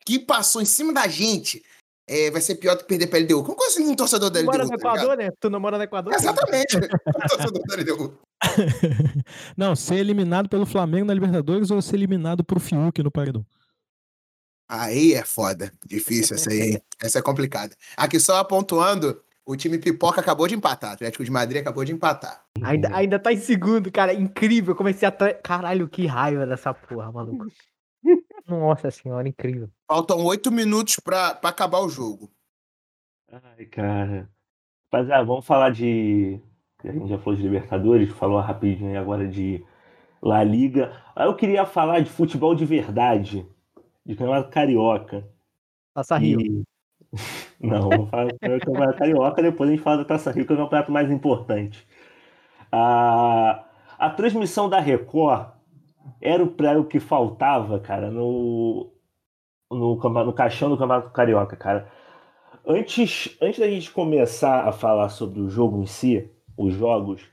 que passou em cima da gente é, vai ser pior do que perder pra LDU. Como assim um torcedor da Tu mora LDU? no tá ligado? Equador, né? Tu não mora no Equador? Exatamente. um torcedor da LDU. não, ser eliminado pelo Flamengo na Libertadores ou ser eliminado pro Fiuk no Paredão. Aí é foda. Difícil essa aí, hein? Essa é complicada. Aqui só pontuando, o time Pipoca acabou de empatar. O Atlético de Madrid acabou de empatar. Ainda, ainda tá em segundo, cara. Incrível. Comecei a. tra- Caralho, que raiva dessa porra, maluco. Nossa senhora, incrível. Faltam oito minutos pra, pra acabar o jogo. Ai, cara. Rapaziada, vamos falar de. A gente já falou de Libertadores, falou rapidinho aí agora de La Liga. Aí eu queria falar de futebol de verdade, de campeonato carioca. Taça Rio. E- Não, vamos falar do campeonato carioca, depois a gente fala da Taça Rio, que é o campeonato mais importante. A, a transmissão da Record era o prêmio que faltava, cara, no, no, no caixão do campeonato carioca, cara. Antes, antes da gente começar a falar sobre o jogo em si, os jogos,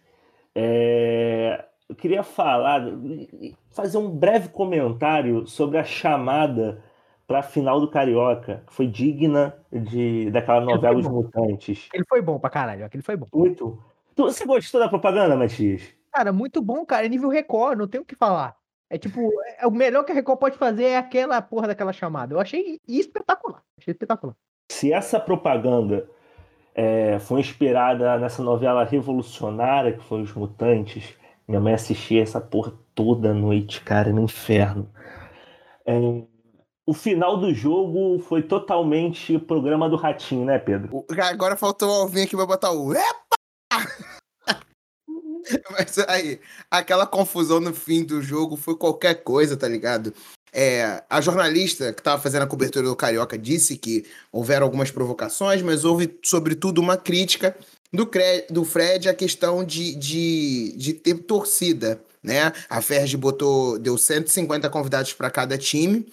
é, eu queria falar, fazer um breve comentário sobre a chamada para a final do Carioca, que foi digna de, daquela novela Os Mutantes. Ele foi bom pra caralho. Aquele foi bom. Muito. Tu- Você gostou da propaganda, Matias? Cara, muito bom, cara. É nível Record, não tem o que falar. É tipo, é, o melhor que a Record pode fazer é aquela porra daquela chamada. Eu achei espetacular. Achei espetacular. Se essa propaganda é, foi inspirada nessa novela revolucionária que foi Os Mutantes, minha mãe assistia essa porra toda noite, cara, no inferno. É, o final do jogo foi totalmente programa do Ratinho, né, Pedro? Agora faltou o Alvinho que vai botar o Epa! Mas aí, aquela confusão no fim do jogo foi qualquer coisa, tá ligado? É, a jornalista que estava fazendo a cobertura do Carioca disse que houveram algumas provocações, mas houve, sobretudo, uma crítica do, do Fred à questão de, de, de ter torcida, né? A Ferg botou, deu 150 convidados para cada time.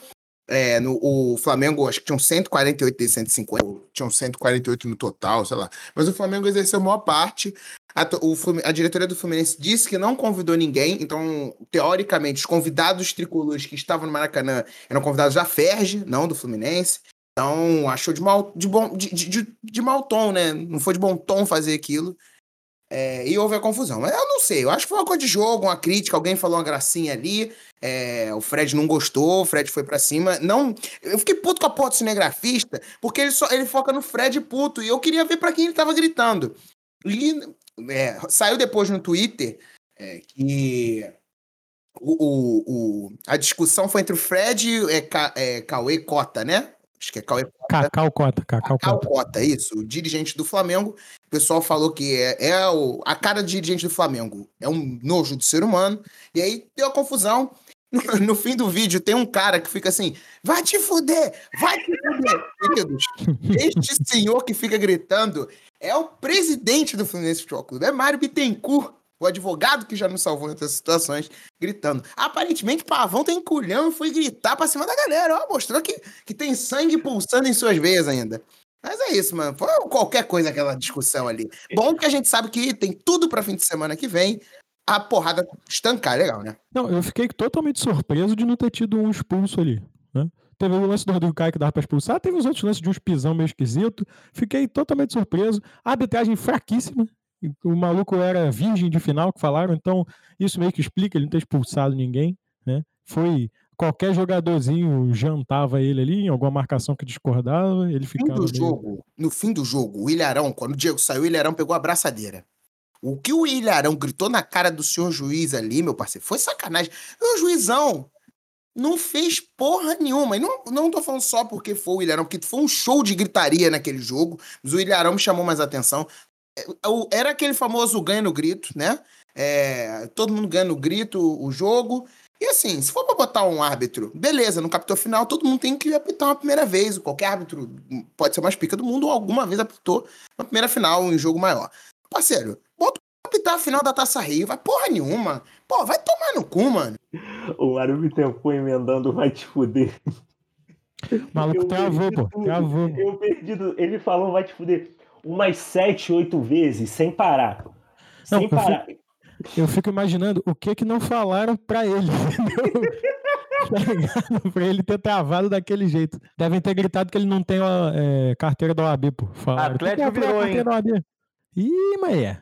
É, no, o Flamengo, acho que tinham 148 de 150, ou tinham 148 no total, sei lá. Mas o Flamengo exerceu a maior parte. A, o a diretoria do Fluminense disse que não convidou ninguém, então, teoricamente, os convidados tricolores que estavam no Maracanã eram convidados da Ferge, não do Fluminense. Então, achou de, mal, de, bom, de, de, de- mau tom, né? Não foi de bom tom fazer aquilo. É, e houve a confusão. Mas eu não sei, eu acho que foi uma coisa de jogo, uma crítica, alguém falou uma gracinha ali. é, o Fred não gostou, o Fred foi pra cima. Não, eu fiquei puto com a porta cinegrafista, porque ele, só, ele foca no Fred puto. E eu queria ver pra quem ele tava gritando. E é, saiu depois no Twitter é, que o, o, o- a discussão foi entre o Fred e é, é, Cauê Cota, né? Acho que é Cauê Cacau Cota, Cacau Cacau Cota. Cota, isso, o dirigente do Flamengo. O pessoal falou que é, é o, a cara do dirigente do Flamengo. É um nojo do ser humano. E aí deu a confusão. No, no fim do vídeo tem um cara que fica assim: vai te fuder, vai te fuder. Queridos, este senhor que fica gritando é o presidente do Fluminense Futebol Clube. É Mário Bittencourt, o advogado que já nos salvou nessas situações, gritando. Aparentemente, Pavão tem culhão e foi gritar pra cima da galera. Ó, mostrou que, que tem sangue pulsando em suas veias ainda. Mas é isso, mano. Foi qualquer coisa aquela discussão ali. Bom que a gente sabe que tem tudo pra fim de semana que vem. A porrada estancar, legal, né? Não, eu fiquei totalmente surpreso de não ter tido um expulso ali. Né? Teve o lance do Rodrigo Caio que dava pra expulsar, teve os outros lances de uns pisão meio esquisito. Fiquei totalmente surpreso. A arbitragem fraquíssima. O maluco era virgem de final, que falaram, então isso meio que explica ele não ter expulsado ninguém. Né? Foi. Qualquer jogadorzinho jantava ele ali em alguma marcação que discordava, ele No fim ficava. do meio- jogo, no fim do jogo, o Ilharão, quando o Diego saiu, o Ilharão pegou a braçadeira. O que o Ilharão gritou na cara do senhor juiz ali, meu parceiro, foi sacanagem. O juizão não fez porra nenhuma. E não, não tô falando só porque foi o Ilharão, porque foi um show de gritaria naquele jogo, mas o Ilharão me chamou mais atenção. É, Era aquele famoso ganha no grito, né? É, todo mundo ganha no grito o jogo. E assim, se for pra botar um árbitro, beleza, no capítulo final todo mundo tem que apitar uma primeira vez. Qualquer árbitro pode ser o mais pica do mundo ou alguma vez apitou uma primeira final em jogo maior. Parceiro, bota pra apitar a final da Taça Rio, vai porra nenhuma. Pô, vai tomar no cu, mano. O Mário Bittencourt emendando vai te fuder. O maluco Eu travou, perdi pô. Travou. Eu perdi. do- Ele falou vai te fuder umas sete, oito vezes, sem parar. Não, Sem eu parar. Eu fico imaginando o que que não falaram pra ele, entendeu? Tá pra ele ter travado daquele jeito. Devem ter gritado que ele não tem a é, carteira da OAB, pô. Falaram, "Tem que Atlético abrir a virou, carteira da OAB. Ih, maé.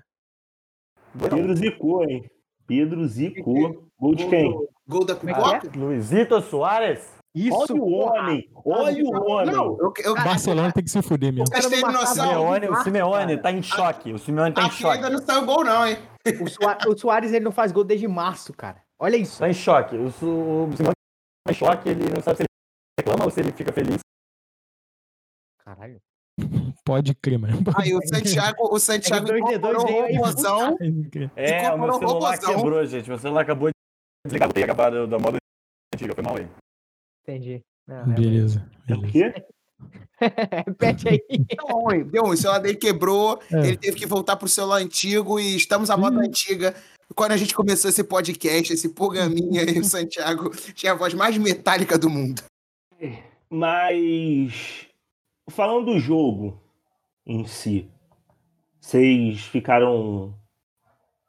Pedro zicou, hein? Pedro zicou. Gol de quem? Gol da Como é que é? Luizito Soares. Isso, Olha o homem! Olha o homem! Não, eu, eu, Barcelona tem que se fuder mesmo. vocês têm noção. Simeone, o Simeone tá em choque. O Simeone tá em Aqui ainda choque. não saiu gol, não, hein? O, Sua- o Soares ele não faz gol desde março, cara. Olha isso. Tá em choque. O, o Simeone tá em choque. Ele não sabe se ele reclama ou se ele fica feliz. Caralho. Pode crer, mano. Pode Aí o Santiago, o Santiago É que dois D2 incorporou veio o crer. É, o meu celular robozão. quebrou, gente. Meu celular acabou de desligar. Ter acabado da moda antiga. Foi mal aí. Entendi. Não, Beleza. É o quê? Repete aí. Deu ruim, deu ruim. O celular dele quebrou, É. ele teve que voltar pro celular antigo e estamos à moda Ih. antiga. Quando a gente começou esse podcast, esse programinha aí, o Santiago tinha a voz mais metálica do mundo. Mas falando do jogo em si, vocês ficaram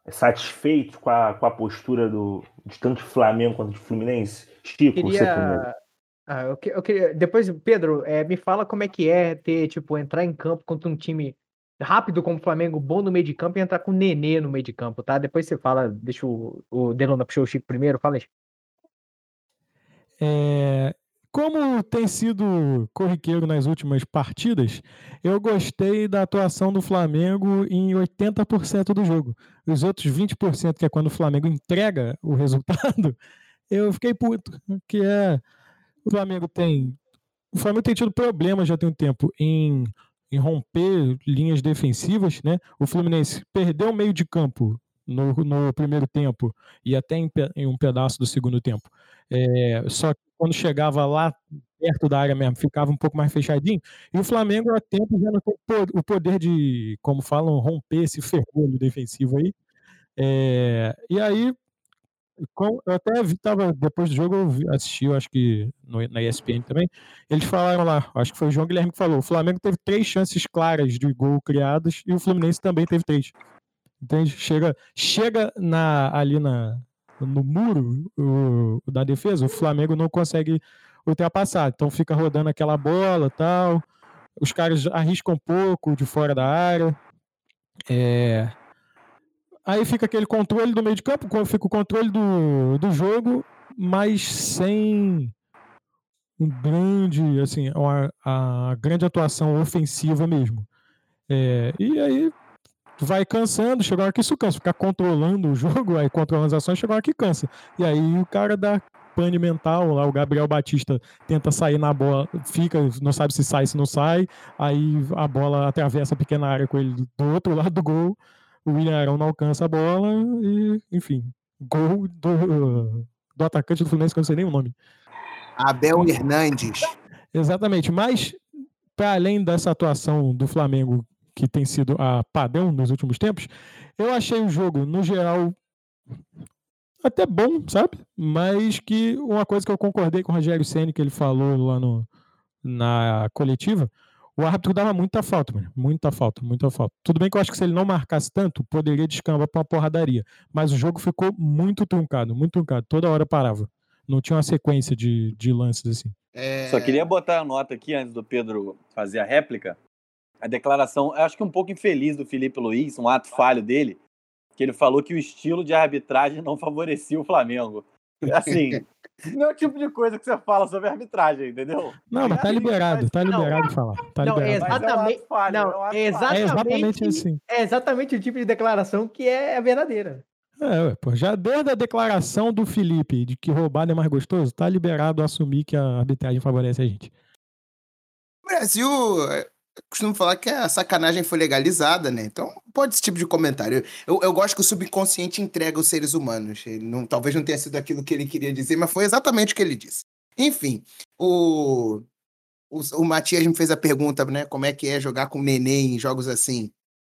satisfeitos com a, com a postura do, de tanto Flamengo quanto de Fluminense? Chico, você primeiro. Ah, eu, que- eu queria. Depois, Pedro, eh, me fala como é que é ter, tipo, entrar em campo contra um time rápido como o Flamengo, bom no meio de campo e entrar com o Nenê no meio de campo, tá? Depois você fala, deixa o, o Delona puxou o Chico primeiro, fala aí. É, como tem sido corriqueiro nas últimas partidas, eu gostei da atuação do Flamengo em 80% do jogo. Os outros 20%, que é quando o Flamengo entrega o resultado, eu fiquei puto. Que é. O Flamengo tem. O Flamengo tem tido problemas já tem um tempo em, em romper linhas defensivas, né? O Fluminense perdeu o meio de campo no, no primeiro tempo e até em, em um pedaço do segundo tempo. É, só que quando chegava lá perto da área mesmo, ficava um pouco mais fechadinho. E o Flamengo há tempo já não tem o poder de, como falam, romper esse ferrolho defensivo aí. É, e aí, eu até vi, tava, depois do jogo, eu assisti, eu acho que no- na ESPN também. Eles falaram lá, acho que foi o João Guilherme que falou: o Flamengo teve três chances claras de gol criadas e o Fluminense também teve três. Entende? Chega, chega na, ali na, no muro o da defesa, o Flamengo não consegue ultrapassar. Então fica rodando aquela bola tal. Os caras arriscam um pouco de fora da área. É, Aí fica aquele controle do meio de campo, fica o controle do, do jogo, mas sem um grande, assim, uma, a grande atuação ofensiva mesmo. É, e aí vai cansando, chega uma hora que isso cansa, ficar controlando o jogo, aí controlando as ações, chega uma hora que cansa. E aí o cara dá pane mental, lá o Gabriel Batista tenta sair na bola, fica, não sabe se sai, se não sai, aí a bola atravessa a pequena área com ele do outro lado do gol, o William Arão não alcança a bola e, enfim, gol do, do atacante do Fluminense, que eu não sei nem o nome. Abel Hernandes. Exatamente, mas para além dessa atuação do Flamengo que tem sido a padrão nos últimos tempos, eu achei o jogo, no geral, até bom, sabe? Mas que uma coisa que eu concordei com o Rogério Senna, que ele falou lá no, na coletiva, o árbitro dava muita falta, mano. Muita falta, muita falta. Tudo bem que eu acho que se ele não marcasse tanto, poderia descambar para uma porradaria. Mas o jogo ficou muito truncado, muito truncado. Toda hora parava. Não tinha uma sequência de, de lances assim. É... Só queria botar a nota aqui antes do Pedro fazer a réplica. A declaração, acho que um pouco infeliz do Felipe Luiz, um ato falho dele, que ele falou que o estilo de arbitragem não favorecia o Flamengo. Assim, não é o tipo de coisa que você fala sobre arbitragem, entendeu? Não, mas tá liberado, tá liberado de falar. Tá não, liberado. exatamente, é um falho, não, é, exatamente, é exatamente assim. É exatamente o tipo de declaração que é verdadeira. É, pô, já desde a declaração do Felipe de que roubado é mais gostoso, tá liberado a assumir que a arbitragem favorece a gente. O Brasil, costumo falar que a sacanagem foi legalizada, né? Então, pode esse tipo de comentário. Eu, eu gosto que o subconsciente entrega os seres humanos. Ele não, talvez não tenha sido aquilo que ele queria dizer, mas foi exatamente o que ele disse. Enfim, o, o, o Matias me fez a pergunta, né? Como é que é jogar com neném em jogos assim?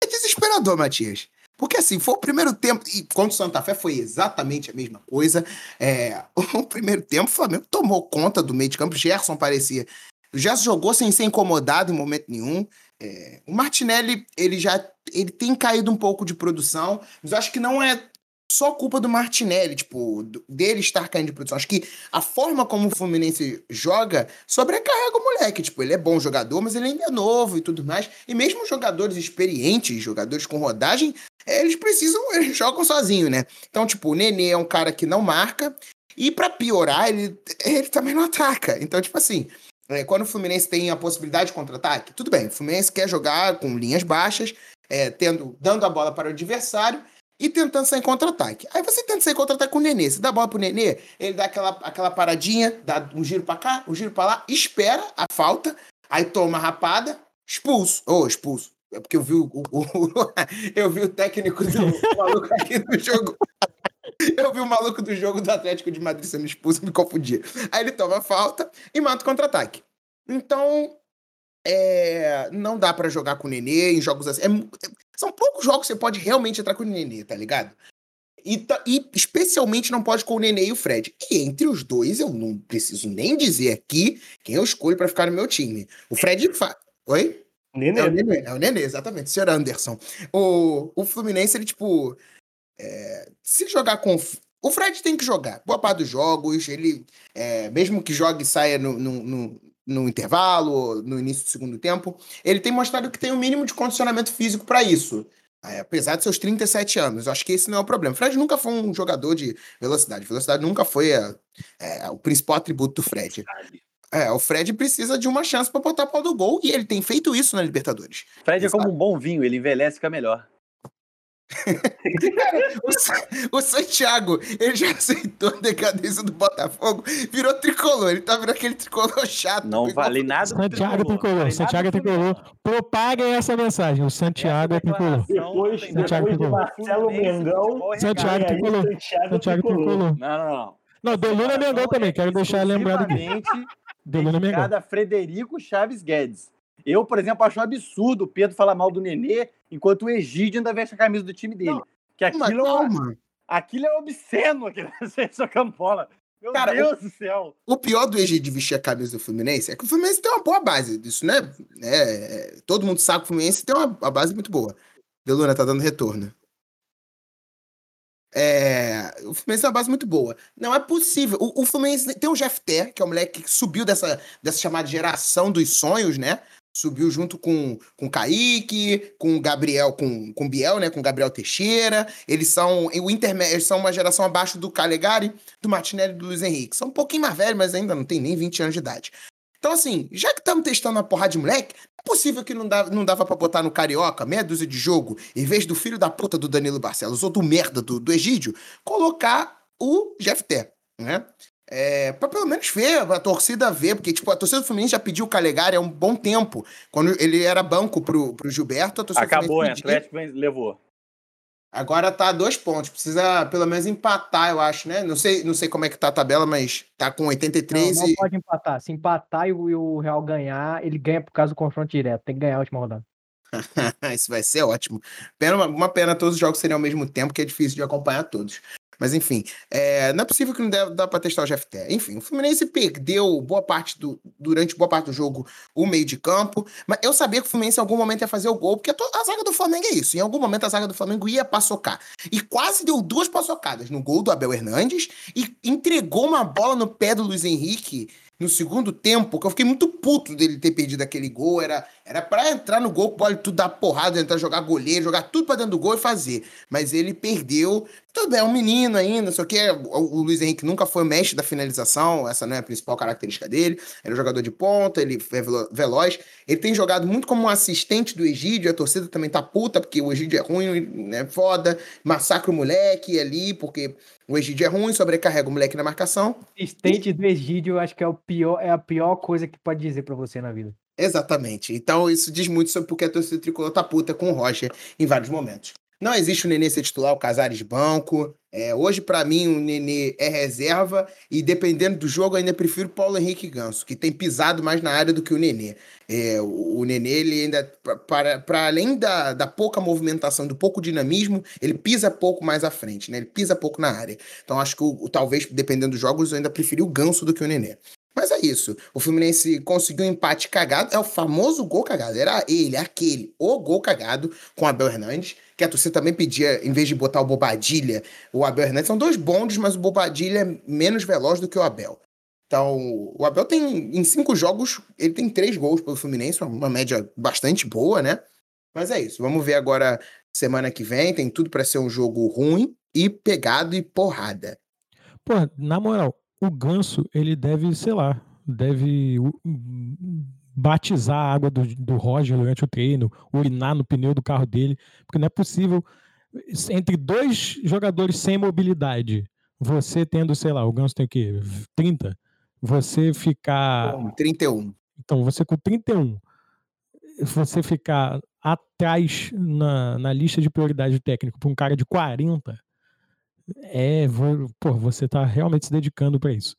É desesperador, Matias. Porque assim, foi o primeiro tempo, e contra o Santa Fé foi exatamente a mesma coisa. É, o primeiro tempo, o Flamengo tomou conta do meio de campo. Gerson parecia Gerson jogou sem ser incomodado em momento nenhum. É, o Martinelli, ele já ele tem caído um pouco de produção, mas eu acho que não é só culpa do Martinelli, tipo, dele estar caindo de produção. Acho que a forma como o Fluminense joga sobrecarrega o moleque. Tipo, ele é bom jogador, mas ele ainda é novo e tudo mais. E mesmo jogadores experientes, jogadores com rodagem, eles precisam, eles jogam sozinho, né? Então, tipo, o Nenê é um cara que não marca. E para piorar, ele, ele também não ataca. Então, tipo assim, é, quando o Fluminense tem a possibilidade de contra-ataque, tudo bem, o Fluminense quer jogar com linhas baixas, é, tendo, dando a bola para o adversário e tentando sair contra-ataque. Aí você tenta sair contra-ataque com o Nenê. Você dá a bola pro Nenê, ele dá aquela, aquela paradinha, dá um giro para cá, um giro para lá, espera a falta, aí toma a rapada, expulso. Ô, oh, expulso. É porque eu vi o, o, o eu vi o técnico do maluco aqui no jogo. Eu vi o maluco do jogo do Atlético de Madrid sendo expulso, me confundia. Aí ele toma falta e mata o contra-ataque. Então, é, não dá para jogar com o Nenê em jogos assim. É, são poucos jogos que você pode realmente entrar com o Nenê, tá ligado? E, e, especialmente não pode com o Nenê e o Fred. E entre os dois, eu não preciso nem dizer aqui quem eu escolho para ficar no meu time. O Fred. Fa... Oi? Nenê. É o Nenê, é o Nenê, exatamente. Senhor Anderson. O, o Fluminense, ele, tipo. É, se jogar com. O Fred tem que jogar. Boa parte dos jogos, ele. É, mesmo que jogue e saia no, no, no, no, intervalo, no início do segundo tempo, ele tem mostrado que tem o um mínimo de condicionamento físico para isso. É, apesar de seus 37 anos. Eu acho que esse não é o problema. O Fred nunca foi um jogador de velocidade. Velocidade nunca foi a, é, o principal atributo do Fred. É, o Fred precisa de uma chance para botar a pau do gol e ele tem feito isso na Libertadores. Fred é como um bom vinho, ele envelhece fica melhor. O, o, Santiago, ele já aceitou a decadência do Botafogo, virou tricolor. Ele tá virando aquele tricolor chato. Não vale nada. Santiago tricolor. tricolor. Santiago é tricolor. Propaguem essa mensagem. O Santiago é tricolor. Depois, Santiago depois de Marcelo Mengão. Santiago tricolor. Santiago tricolor. Não, não, não. Não, Deluna Mengão também. Quero deixar lembrado aqui. Deluna Mengão. Frederico Chaves Guedes. Eu, por exemplo, acho um absurdo o Pedro falar mal do Nenê, enquanto o Egídio ainda veste a camisa do time dele. Não, que aquilo, é, aquilo é obsceno, aquele essa campola. Meu Cara, Deus o, do céu. O pior do Egídio vestir a camisa do Fluminense é que o Fluminense tem uma boa base disso, né? É, todo mundo sabe que o Fluminense tem uma, uma base muito boa. Deluna tá dando retorno. É, o Fluminense é uma base muito boa. Não é possível. O, o Fluminense tem o Jeff Ter, que é o moleque que subiu dessa, dessa chamada geração dos sonhos, né? Subiu junto com com Kaique, com Gabriel, com com Biel, né, com Gabriel Teixeira. Eles são o intermédio, eles são uma geração abaixo do Calegari, do Martinelli e do Luiz Henrique. São um pouquinho mais velhos, mas ainda não tem nem 20 anos de idade. Então, assim, já que estamos testando uma porrada de moleque, é possível que não, dava, não dava pra botar no Carioca, meia dúzia de jogo, em vez do filho da puta do Danilo Barcelos ou do merda do, do Egídio, colocar o GFT, né? É, pra pelo menos ver, a torcida ver, porque tipo, a torcida do Fluminense já pediu o Calegari há um bom tempo. Quando ele era banco pro, pro Gilberto, a torcida do Acabou, Fluminense hein? Atlético levou. Agora tá a dois pontos. Precisa pelo menos empatar, eu acho, né? Não sei, não sei como é que tá a tabela, mas tá com Não, 83 não e. pode empatar. Se empatar e o, o Real ganhar, ele ganha por causa do confronto direto. Tem que ganhar a última rodada. Isso vai ser ótimo. Pena, uma, uma pena todos os jogos serem ao mesmo tempo, que é difícil de acompanhar todos. Mas enfim, é, não é possível que não dê, dá pra testar o GFT. Enfim, o Fluminense perdeu boa parte do, durante boa parte do jogo o meio de campo, mas eu sabia que o Fluminense em algum momento ia fazer o gol, porque a, a zaga do Flamengo é isso. Em algum momento a zaga do Flamengo ia paçocar. E quase deu duas paçocadas no gol do Abel Hernandes e entregou uma bola no pé do Luiz Henrique no segundo tempo, que eu fiquei muito puto dele ter perdido aquele gol. Era, era pra entrar no gol, pode tudo dar porrada, entrar, jogar goleiro, jogar tudo pra dentro do gol e fazer. Mas ele perdeu. Tudo é um menino ainda, só que o, Luiz Henrique nunca foi o mestre da finalização, essa não é a principal característica dele. Ele é um jogador de ponta, ele é velo- veloz. Ele tem jogado muito como um assistente do Egídio, a torcida também tá puta, porque o Egídio é ruim, é foda, massacra o moleque ali, porque o Egídio é ruim, sobrecarrega o moleque na marcação. Assistente do Egídio, eu acho que é, o pior, é a pior coisa que pode dizer pra você na vida. Exatamente. Então isso diz muito sobre porque a torcida tricolor tá puta com o Roger em vários momentos. Não existe o Nenê ser titular, o Casares banco. É, hoje, pra mim, o Nenê é reserva e, dependendo do jogo, ainda prefiro Paulo Henrique Ganso, que tem pisado mais na área do que o Nenê. É, o, o Nenê, ele ainda, para, para além da, da pouca movimentação, do pouco dinamismo, ele pisa pouco mais à frente, né? Ele pisa pouco na área. Então, acho que, o, talvez, dependendo dos jogos, eu ainda preferi o Ganso do que o Nenê. Mas é isso. O Fluminense conseguiu um empate cagado. É o famoso gol cagado. Era ele, aquele, o gol cagado com Abel Hernandes. Que a torcida também pedia, em vez de botar o Bobadilha, o Abel Hernandes. São dois bondes, mas o Bobadilha é menos veloz do que o Abel. Então, o Abel tem, em cinco jogos, ele tem três gols pelo Fluminense, uma média bastante boa, né? Mas é isso. Vamos ver agora semana que vem. Tem tudo para ser um jogo ruim e pegado e porrada. Pô, na moral, o ganso, ele deve, sei lá, deve batizar a água do, do Roger durante o treino, urinar no pneu do carro dele, porque não é possível, entre dois jogadores sem mobilidade, você tendo, sei lá, o ganso tem o quê? 30? Você ficar. Bom, 31. Então, você com 31, você ficar atrás na, na lista de prioridade técnica para um cara de 40, é, pô, você tá realmente se dedicando para isso.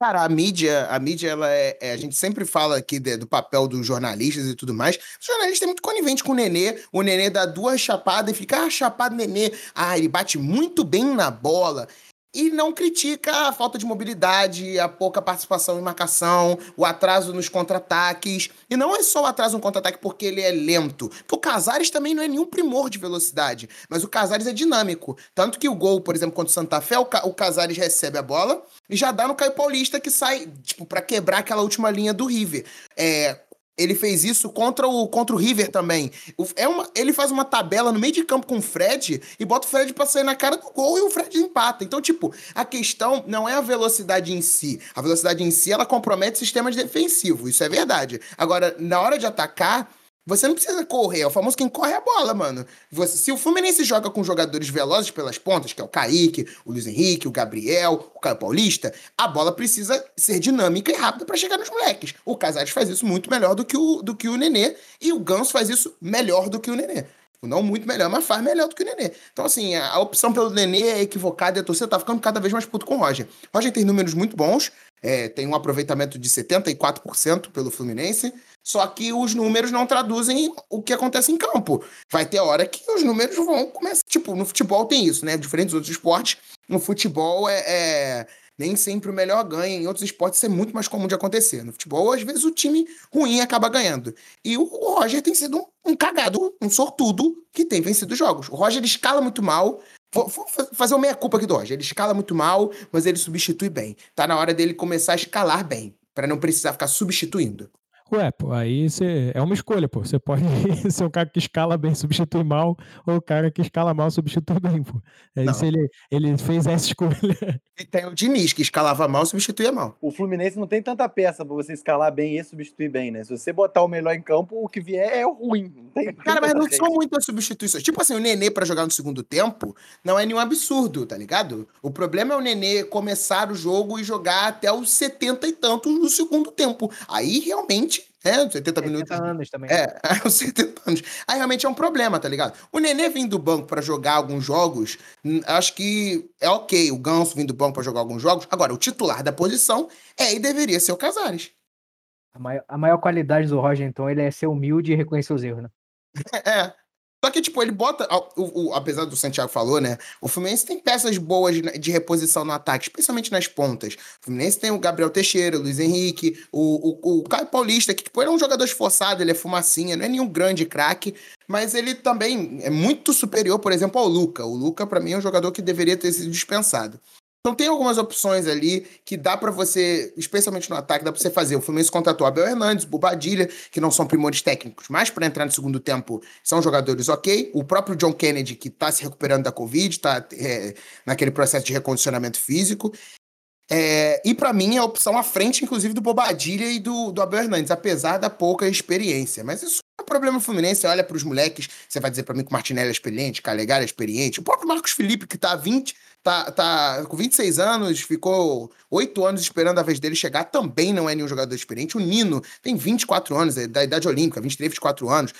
Cara, a mídia, a mídia, ela é, é- A gente sempre fala aqui de- do papel dos jornalistas e tudo mais. O jornalista é muito conivente com o Nenê. O Nenê dá duas chapadas e fica, ah, chapado Nenê. Ah, ele bate muito bem na bola. E não critica a falta de mobilidade, a pouca participação em marcação, o atraso nos contra-ataques. E não é só o atraso no contra-ataque porque ele é lento. Porque o Casares também não é nenhum primor de velocidade. Mas o Casares é dinâmico. Tanto que o gol, por exemplo, contra o Santa Fé, o, Ca- o Casares recebe a bola e já dá no Caio Paulista que sai, tipo, pra quebrar aquela última linha do River. É, ele fez isso contra o, contra o River também. É uma, ele faz uma tabela no meio de campo com o Fred e bota o Fred pra sair na cara do gol e o Fred empata. Então, tipo, a questão não é a velocidade em si. A velocidade em si, ela compromete sistemas defensivos. Isso é verdade. Agora, na hora de atacar, você não precisa correr. É o famoso quem corre a bola, mano. Você- se o Fluminense joga com jogadores velozes pelas pontas, que é o Kaique, o Luiz Henrique, o Gabriel, o Caio Paulista, a bola precisa ser dinâmica e rápida pra chegar nos moleques. O Casares faz isso muito melhor do que o, do que o Nenê, e o Ganso faz isso melhor do que o Nenê. Tipo, Não muito melhor, mas faz melhor do que o Nenê. Então, assim, a, a opção pelo Nenê é equivocada e a torcida tá ficando cada vez mais puto com o Roger. Roger tem números muito bons, é, tem um aproveitamento de 74% pelo Fluminense, só que os números não traduzem o que acontece em campo. Vai ter hora que os números vão começar. Tipo, no futebol tem isso, né? Diferente dos outros esportes, no futebol é, é- nem sempre o melhor ganha. Em outros esportes isso é muito mais comum de acontecer. No futebol, às vezes, o time ruim acaba ganhando. E o, Roger tem sido um, um cagado, um sortudo que tem vencido jogos. O Roger ele escala muito mal. Vou, vou fa- fazer uma meia-culpa aqui do Roger. Ele escala muito mal, mas ele substitui bem. Tá na hora dele começar a escalar bem, para não precisar ficar substituindo. Ué, pô, aí você é uma escolha, pô. Você pode ser o cara que escala bem, substitui mal, ou o cara que escala mal, substitui bem, pô. É Não. isso, ele, ele fez essa escolha. E tem o Diniz, que escalava mal, substituía mal. O Fluminense não tem tanta peça pra você escalar bem e substituir bem, né? Se você botar o melhor em campo, o que vier é ruim. Tem, Cara, mas não são muitas substituições. Tipo assim, o Nenê pra jogar no segundo tempo não é nenhum absurdo, tá ligado? O problema é o Nenê começar o jogo e jogar até os 70 e tantos no segundo tempo. Aí realmente, é, 70 minutos. 70 anos também. É, aos 70 anos. Aí realmente é um problema, tá ligado? O Nenê vindo do banco pra jogar alguns jogos, hum, acho que é ok. O Ganso vindo do banco pra jogar alguns jogos. Agora, o titular da posição é e deveria ser o Casares. A, maior, a maior qualidade do Roger, então, ele é ser humilde e reconhecer os erros, né? É. Só que, tipo, ele bota. o- o- apesar do Santiago falou, né? O Fluminense tem peças boas de, reposição no ataque, especialmente nas pontas. O Fluminense tem o Gabriel Teixeira, o Luiz Henrique, o, o, o Caio Paulista, que, tipo, ele é um jogador esforçado, ele é fumacinha, não é nenhum grande craque, mas ele também é muito superior, por exemplo, ao Luca. O Luca, pra mim, é um jogador que deveria ter sido dispensado. Então tem algumas opções ali que dá pra você, especialmente no ataque, dá pra você fazer. O Fluminense contratou Abel Hernandes, Bobadilha, que não são primores técnicos, mas pra entrar no segundo tempo são jogadores ok. O próprio John Kennedy, que tá se recuperando da Covid, tá é, naquele processo de recondicionamento físico. É, e pra mim é a opção à frente, inclusive, do Bobadilha e do, do Abel Hernandes, apesar da pouca experiência. Mas isso é problema do Fluminense. Você olha pros moleques, você vai dizer pra mim que o Martinelli é experiente, Calegari é experiente. O próprio Marcos Felipe, que tá há 20, tá, tá com 26 anos, ficou 8 anos esperando a vez dele chegar, também não é nenhum jogador experiente. O Nino tem 24 anos, é da idade olímpica, 23, 24 anos.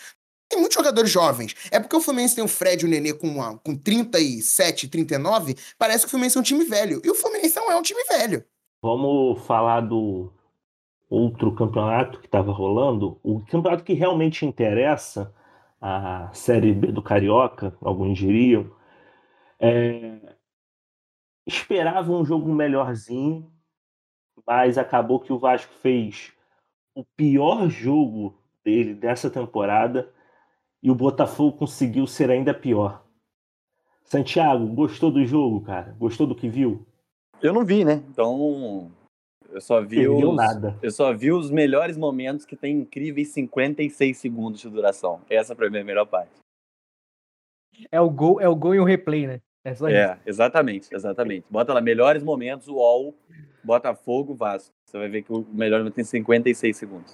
Tem muitos jogadores jovens. É porque o Fluminense tem o Fred e o Nenê com, uma, com 37, 39, parece que o Fluminense é um time velho. E o Fluminense não é um time velho. Vamos falar do outro campeonato que estava rolando. O campeonato que realmente interessa, a Série B do Carioca, alguns diriam. É... Esperava um jogo melhorzinho, mas acabou que o Vasco fez o pior jogo dele dessa temporada e o Botafogo conseguiu ser ainda pior. Santiago, gostou do jogo, cara? Gostou do que viu? Eu não vi, né? Então, eu só vi Perdeu os, nada. eu só vi os melhores momentos que tem incríveis 56 segundos de duração. Essa pra mim é a melhor parte. É o gol, é o gol e o replay, né? É só isso. É, exatamente, exatamente. Bota lá, melhores momentos, UOL, Botafogo, Vasco. Você vai ver que o melhor momento tem 56 segundos.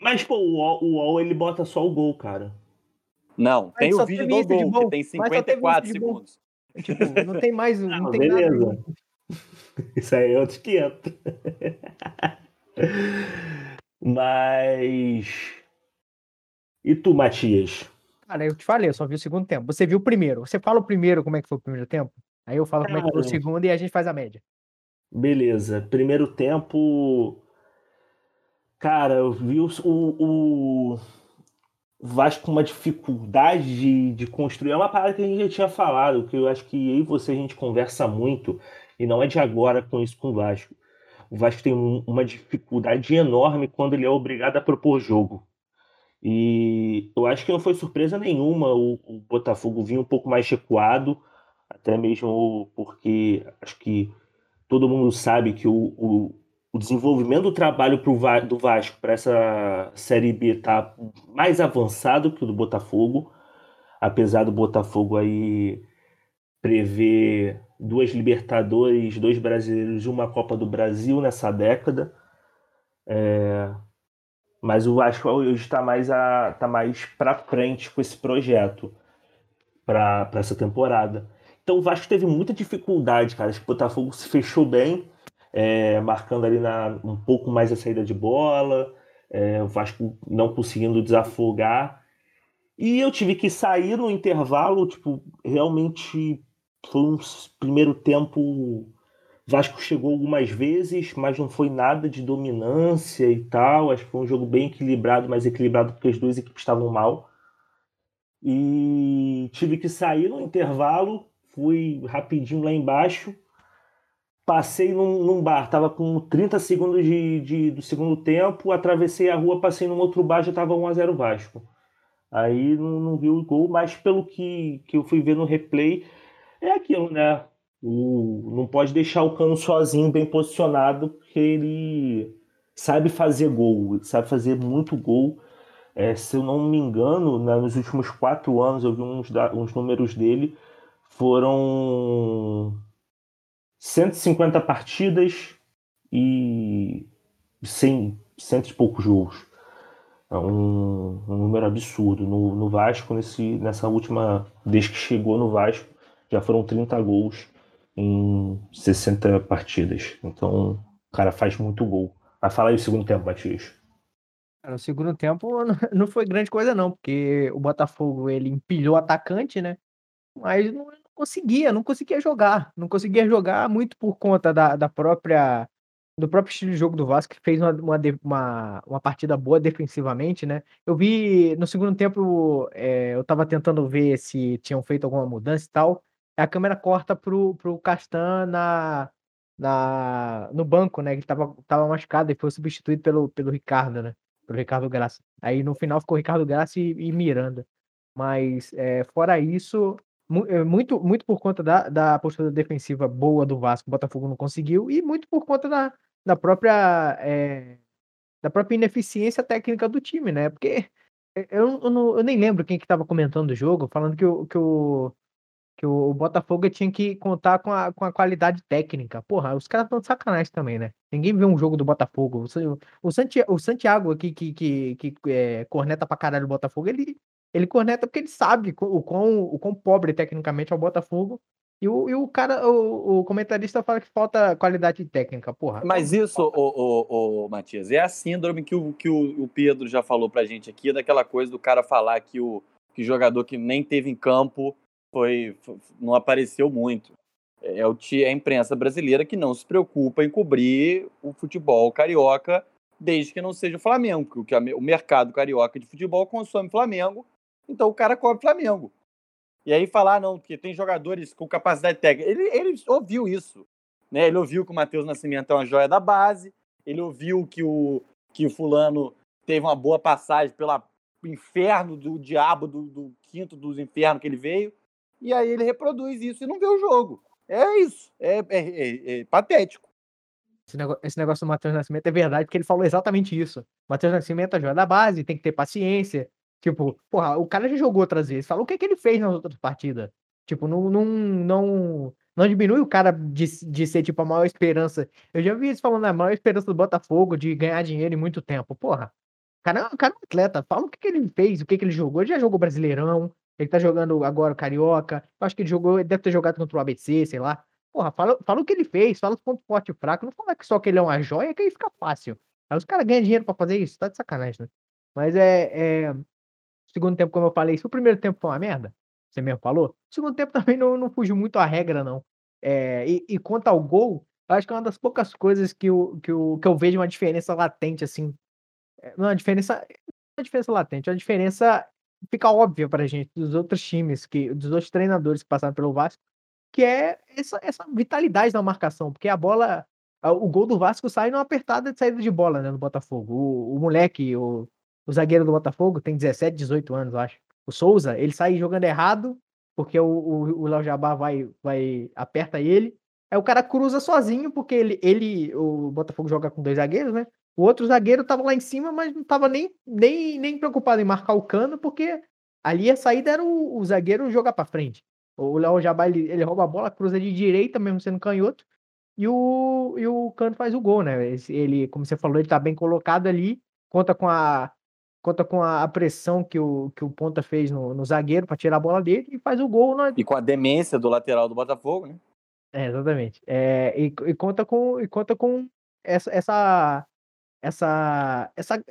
Mas, pô, o UOL, o UOL, ele bota só o gol, cara. Não, Mas tem o vídeo do gol, gol, que tem mas só teve 54 isso de gol. segundos. Tipo, não tem mais, não, Não, tem beleza. nada. Isso aí é outro 500. Mas. E tu, Matias? Cara, eu te falei, eu só vi o segundo tempo. Você viu o primeiro. Você fala o primeiro como é que foi o primeiro tempo? Aí eu falo como é que foi o Cara. segundo e a gente faz a média. Beleza. Primeiro tempo. Cara, eu vi o, o, o Vasco com uma dificuldade de, de construir. É uma parada que a gente já tinha falado, que eu acho que eu e você a gente conversa muito, e não é de agora com isso com o Vasco. O Vasco tem um- uma dificuldade enorme quando ele é obrigado a propor jogo. E eu acho que não foi surpresa nenhuma o, o Botafogo vir um pouco mais recuado, até mesmo porque acho que todo mundo sabe que o, o, o desenvolvimento do trabalho pro do Vasco para essa Série B está mais avançado que o do Botafogo, apesar do Botafogo aí prever duas Libertadores, dois brasileiros e uma Copa do Brasil nessa década. É, mas o Vasco hoje está mais, tá mais para frente com esse projeto para essa temporada. Então o Vasco teve muita dificuldade, cara. Acho que o Botafogo se fechou bem, é, marcando ali na, um pouco mais a saída de bola, é, o Vasco não conseguindo desafogar. E eu tive que sair no intervalo, tipo, realmente foi um primeiro tempo. Vasco chegou algumas vezes, mas não foi nada de dominância e tal. Acho que foi um jogo bem equilibrado, mas equilibrado porque as duas equipes estavam mal. E tive que sair no intervalo, fui rapidinho lá embaixo, passei num, num bar, tava com 30 segundos de, de- do segundo tempo, atravessei a rua, passei num outro bar, já tava 1x0 Vasco. Aí não, não vi o gol, mas pelo que, que eu fui ver no replay, é aquilo, né? O, não pode deixar o Cano sozinho, bem posicionado, porque ele sabe fazer gol, sabe fazer muito gol. É, se eu não me engano, né, nos últimos quatro anos eu vi uns, uns números dele, foram 150 partidas e 100, cento e poucos gols. É um, um número absurdo. No, no Vasco, nesse, nessa última vez que chegou no Vasco, já foram 30 gols em 60 partidas. Então, o cara faz muito gol. Vai falar aí o segundo tempo, Matias. No segundo tempo não foi grande coisa não, porque o Botafogo ele empilhou atacante, né? Mas não conseguia, não conseguia jogar, não conseguia jogar muito por conta da, da própria do próprio estilo de jogo do Vasco, que fez uma, uma, uma, uma, partida boa defensivamente, né? Eu vi no segundo tempo, é, eu tava tentando ver se tinham feito alguma mudança e tal. A câmera corta pro, pro Castan na, na, no banco, né? Que tava, tava machucado e foi substituído pelo, pelo Ricardo, né? Pelo Ricardo Graça. Aí no final ficou Ricardo Graça e, e Miranda. Mas é, fora isso, é, muito, muito por conta da, da postura defensiva boa do Vasco, o Botafogo não conseguiu, e muito por conta da, da própria é, da própria ineficiência técnica do time, né? Porque eu, eu, não, eu nem lembro quem que estava comentando o jogo, falando que o, que o, que o Botafogo tinha que contar com a, com a qualidade técnica. Porra, os caras estão de sacanagem também, né? Ninguém vê um jogo do Botafogo. O, Santiago, o Santiago aqui, que, que, que é, corneta pra caralho o Botafogo, ele, ele corneta porque ele sabe o quão, o quão pobre tecnicamente é o Botafogo. E o, e o cara, o, o comentarista fala que falta qualidade técnica, porra. Mas isso, o, o, o, Matias, é a síndrome que, o, que o, o Pedro já falou pra gente aqui, daquela coisa do cara falar que o que jogador que nem teve em campo foi, não apareceu muito. É, o, é a imprensa brasileira que não se preocupa em cobrir o futebol carioca desde que não seja o Flamengo, porque o mercado carioca de futebol consome Flamengo então o cara cobre Flamengo. E aí falar, ah, não, porque tem jogadores com capacidade técnica. Ele, ele ouviu isso. Né? Ele ouviu que o Matheus Nascimento é uma joia da base, ele ouviu que o, que o fulano teve uma boa passagem pelo inferno do diabo, do, do quinto dos infernos que ele veio, e aí ele reproduz isso e não vê o jogo. É isso. É, é, é, é patético. Esse negócio, esse negócio do Matheus Nascimento é verdade, porque ele falou exatamente isso. Matheus Nascimento é joia da base, tem que ter paciência, Tipo, porra, o cara já jogou outras vezes. Fala o que, que ele fez nas outras partidas. Tipo, não, não, não, não diminui o cara de, de ser, tipo, a maior esperança. Eu já vi eles falando a maior esperança do Botafogo de ganhar dinheiro em muito tempo. Porra, o cara, o cara é um atleta. Fala o que, que ele fez, o que, que ele jogou. Ele já jogou Brasileirão, ele tá jogando agora o Carioca. Eu acho que ele jogou, ele deve ter jogado contra o ABC, sei lá. Porra, fala, fala o que ele fez, fala os pontos fortes e fracos. Não fala que só que ele é uma joia, que aí fica fácil. Aí os caras ganham dinheiro pra fazer isso, tá de sacanagem, né? Mas é, é segundo tempo, como eu falei, se o primeiro tempo foi uma merda, você mesmo falou, o segundo tempo também não, não fugiu muito à regra, não. É, e, e quanto ao gol, eu acho que é uma das poucas coisas que eu, que eu, que eu vejo uma diferença latente, assim. É, não uma diferença. Não é uma diferença latente, é uma diferença fica óbvia pra gente dos outros times, que, dos outros treinadores que passaram pelo Vasco, que é essa, essa vitalidade da marcação, porque a bola. O gol do Vasco sai numa apertada de saída de bola, né, no Botafogo. O, o moleque, o, o zagueiro do Botafogo tem 17, 18 anos, eu acho. O Souza, ele sai jogando errado, porque o, o, o Léo Jabá vai, vai, aperta ele. Aí o cara cruza sozinho, porque ele, ele, o Botafogo joga com dois zagueiros, né? O outro zagueiro tava lá em cima, mas não tava nem, nem, nem preocupado em marcar o cano, porque ali a saída era o, o zagueiro jogar para frente. O Léo Jabá, ele, ele rouba a bola, cruza de direita, mesmo sendo canhoto, e o, e o Cano faz o gol, né? Ele, como você falou, ele tá bem colocado ali, conta com a, conta com a, a, pressão que o, que o Ponta fez no, no zagueiro para tirar a bola dele e faz o gol. Na... E com a demência do lateral do Botafogo, né? É, exatamente. É, e, e, conta com, e conta com essa, essa, essa, essa,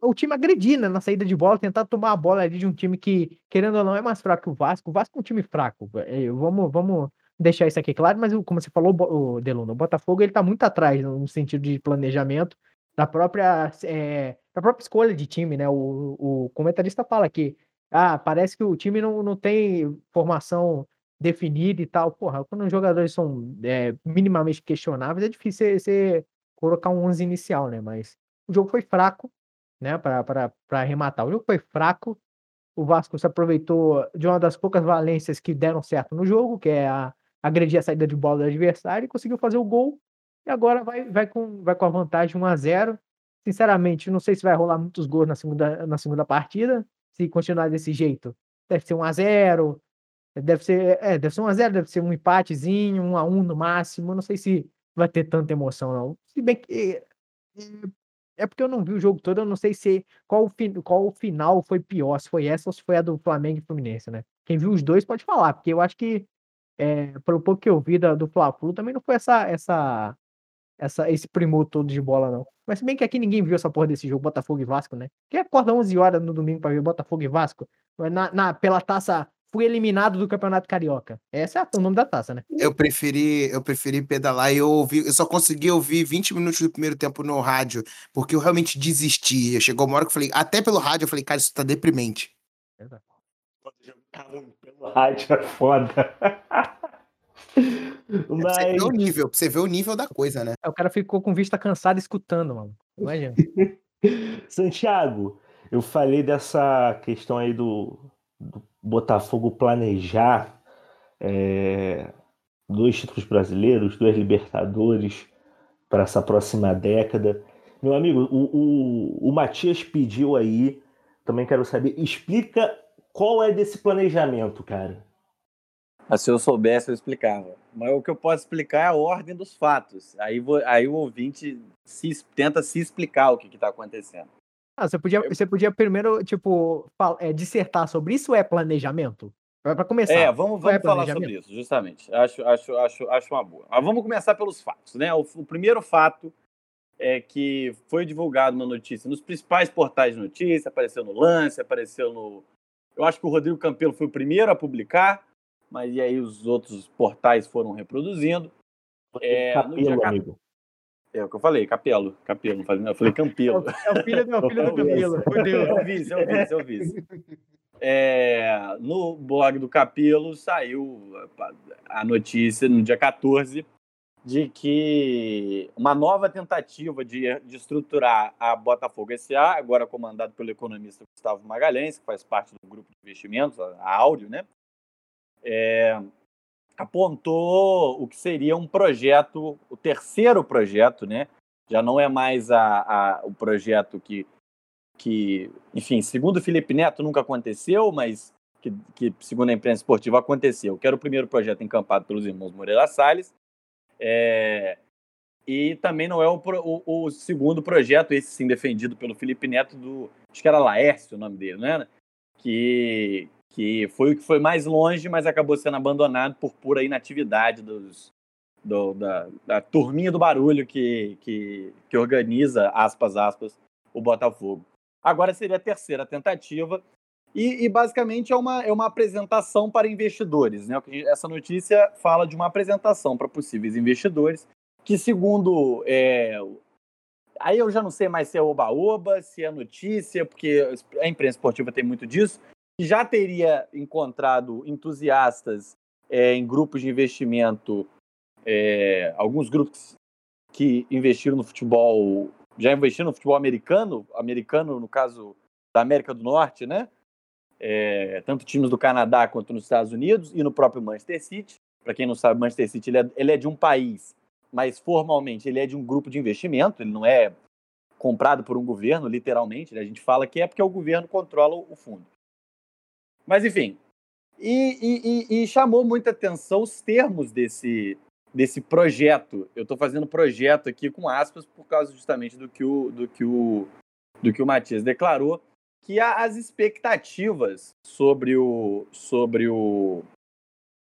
o time agredir né, na saída de bola, tentar tomar a bola ali de um time que, querendo ou não, é mais fraco que o Vasco. O Vasco é um time fraco. É, vamos, vamos deixar isso aqui claro, mas como você falou, o Deluna, o Botafogo ele tá muito atrás no sentido de planejamento da própria, é, da própria escolha de time, né? O, o comentarista fala que ah, parece que o time não, não tem formação definida e tal. Porra, quando os jogadores são é, minimamente questionáveis, é difícil você colocar um 11 inicial, né? Mas o jogo foi fraco, né? Para arrematar. O jogo foi fraco. O Vasco se aproveitou de uma das poucas valências que deram certo no jogo, que é a, agredir a saída de bola do adversário e conseguiu fazer o gol e agora vai, vai, com, vai com a vantagem 1 a 0 Sinceramente, não sei se vai rolar muitos gols na segunda, na segunda partida. Se continuar desse jeito, deve ser 1 a 0 Deve ser, é, deve ser 1x0, deve ser um empatezinho, 1x1 no máximo. Não sei se vai ter tanta emoção, não. Se bem que. É, é porque eu não vi o jogo todo, eu não sei se qual qual final foi pior, se foi essa ou se foi a do Flamengo e Fluminense, né? Quem viu os dois pode falar, porque eu acho que, é, pelo pouco que eu vi da, do Fla-Flu, também não foi essa, essa, essa, esse primor todo de bola, não. Mas se bem que aqui ninguém viu essa porra desse jogo, Botafogo e Vasco, né? Quem acorda 11 horas no domingo pra ver Botafogo e Vasco? Na, na, pela taça fui eliminado do Campeonato Carioca. Esse é o nome da taça, né? Eu preferi, eu preferi pedalar e eu ouvi, eu só consegui ouvir 20 minutos do primeiro tempo no rádio, porque eu realmente desisti. Chegou uma hora que eu falei, até pelo rádio, eu falei, cara, isso tá deprimente. Exato. Pelo rádio é foda. Mas... Pra você ver o nível, pra você ver o nível da coisa, né? É, o cara ficou com vista cansada escutando, mano. Imagina. Santiago, eu falei dessa questão aí do, do Botafogo planejar é, dois títulos brasileiros, duas Libertadores para essa próxima década. Meu amigo, o, o, o Matias pediu aí, também quero saber, explica qual é desse planejamento, cara. Ah, se eu soubesse, eu explicava. Mas o que eu posso explicar é a ordem dos fatos. Aí, aí o ouvinte se, tenta se explicar o que está acontecendo. Ah, você podia, você podia primeiro, tipo, é, dissertar sobre isso é planejamento? Para começar. É, vamos, vamos é falar sobre isso, justamente. Acho, acho, acho, acho uma boa. Mas vamos começar pelos fatos, né? O, o primeiro fato é que foi divulgado uma notícia nos principais portais de notícia, apareceu no Lance, apareceu no. Eu acho que o Rodrigo Campelo foi o primeiro a publicar, mas e aí os outros portais foram reproduzindo. É, Capelo, dia... amigo. É o que eu falei, Capelo. Capelo, eu falei Campelo. É o filho, é o filho do Campelo. É o vice, é o vice, é o vice. É, no blog do Capelo saiu a notícia no dia 14 de que uma nova tentativa de, de estruturar a Botafogo SA, agora comandado pelo economista Gustavo Magalhães, que faz parte do grupo de investimentos, a Áudio, né? É, apontou o que seria um projeto, o terceiro projeto, né? Já não é mais a, a, o projeto que, que, enfim, segundo Felipe Neto nunca aconteceu, mas que, que segundo a imprensa esportiva aconteceu, que era o primeiro projeto encampado pelos irmãos Moreira Salles, é, e também não é o, o, o, segundo projeto, esse sim defendido pelo Felipe Neto, do, acho que era Laércio o nome dele, né? Que, que foi o que foi mais longe, mas acabou sendo abandonado por pura inatividade dos, do, da, da turminha do barulho que, que, que organiza, aspas, aspas, o Botafogo. Agora seria a terceira tentativa, e, e, basicamente é uma, é uma apresentação para investidores. Né? Essa notícia fala de uma apresentação para possíveis investidores, que segundo. É, aí eu já não sei mais se é oba-oba, se é notícia, porque a imprensa esportiva tem muito disso, já teria encontrado entusiastas é, em grupos de investimento, é, alguns grupos que investiram no futebol, já investiram no futebol americano, americano no caso da América do Norte, né? É, tanto times do Canadá quanto nos Estados Unidos e no próprio Manchester City. Para quem não sabe, Manchester City ele é, ele é de um país, mas formalmente ele é de um grupo de investimento, ele não é comprado por um governo, literalmente. Né? A gente fala que é porque o governo controla o fundo. Mas, enfim. E, e, e, chamou muita atenção os termos desse, desse projeto. Eu estou fazendo projeto aqui com aspas por causa justamente do que o, do que o, do que o Matias declarou, que as expectativas sobre o, sobre o,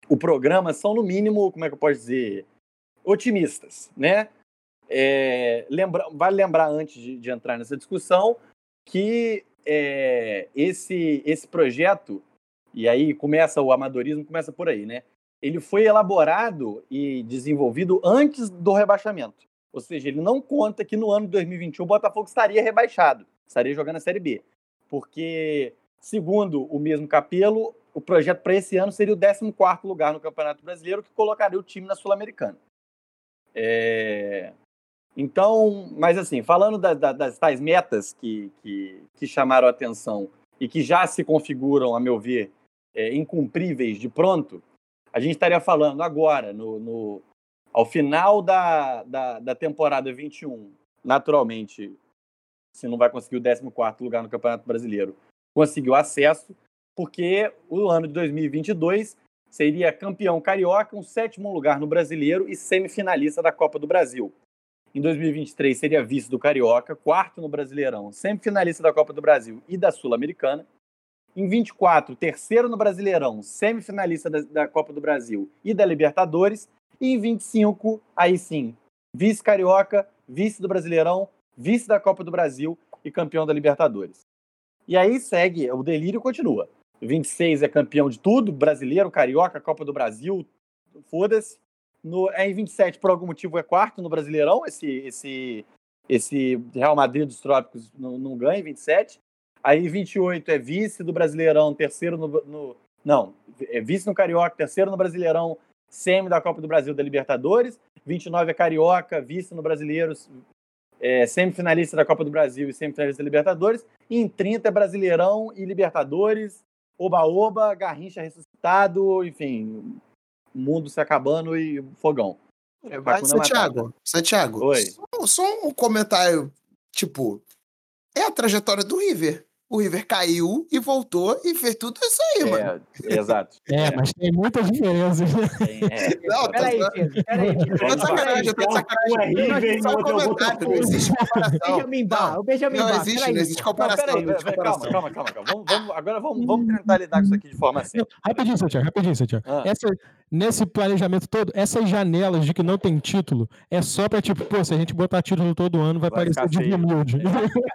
o programa são, no mínimo, como é que eu posso dizer, otimistas, né? É, lembra, vale lembrar, antes de, de entrar nessa discussão, que é, esse, esse projeto, e aí começa o amadorismo, começa por aí, né? Ele foi elaborado e desenvolvido antes do rebaixamento. Ou seja, ele não conta que no ano de 2021 o Botafogo estaria rebaixado, estaria jogando a Série B. Porque, segundo o mesmo Capelo, o projeto para esse ano seria o 14 lugar no Campeonato Brasileiro, que colocaria o time na Sul-Americana. É... Então, mas assim, falando da, da, das tais metas que, que, que, chamaram atenção e que já se configuram, a meu ver, é, incumpríveis de pronto, a gente estaria falando agora, no, no ao final da, da, da, temporada 21, naturalmente, se não vai conseguir o 14 lugar no Campeonato Brasileiro, conseguiu acesso, porque o ano de 2022 seria campeão carioca, um sétimo lugar no brasileiro e semifinalista da Copa do Brasil. Em 2023 seria vice do Carioca, quarto no Brasileirão, semifinalista da Copa do Brasil e da Sul-Americana. Em 24, terceiro no Brasileirão, semifinalista da, da Copa do Brasil e da Libertadores. E em 25, aí sim, vice carioca, vice do Brasileirão, vice da Copa do Brasil e campeão da Libertadores. E aí segue, o delírio continua. 26 é campeão de tudo, brasileiro, carioca, Copa do Brasil, foda-se. No, é em 27, por algum motivo, é quarto no Brasileirão. Esse, esse, esse Real Madrid dos Trópicos não, não ganha em 27. Aí 28 é vice do Brasileirão, terceiro no, no, Não, é vice no Carioca, terceiro no Brasileirão, semi da Copa do Brasil da Libertadores. 29 é Carioca, vice no Brasileiro, é, semifinalista da Copa do Brasil e semifinalista da Libertadores. E em 30 é Brasileirão e Libertadores, Oba-Oba, Garrincha ressuscitado, enfim, mundo se acabando e fogão. É, mas, Santiago, Santiago, Oi. Só, só um comentário, tipo, é a trajetória do River. O River caiu e voltou e fez tudo isso aí, É, mano. exato. É, mas tem muitas diferenças. Tem, é. Não, tá Peraí, Pedro, peraí. Tá sacanagem, tá sacanagem. É Só um é comentário, não existe comparação. Benjamin Bar, o Benjamin Não Bar. não existe Não, existe comparação. calma, calma, calma. Vamos, vamos- agora vamos, vamos tentar lidar com isso aqui de forma séria. Rapidinho, Santiago, rapidinho, Santiago. Ah. Essa, nesse planejamento todo, essas janelas de que não tem título, é só pra, tipo, pô, se a gente botar título todo ano, vai, Vai parecer de humilde.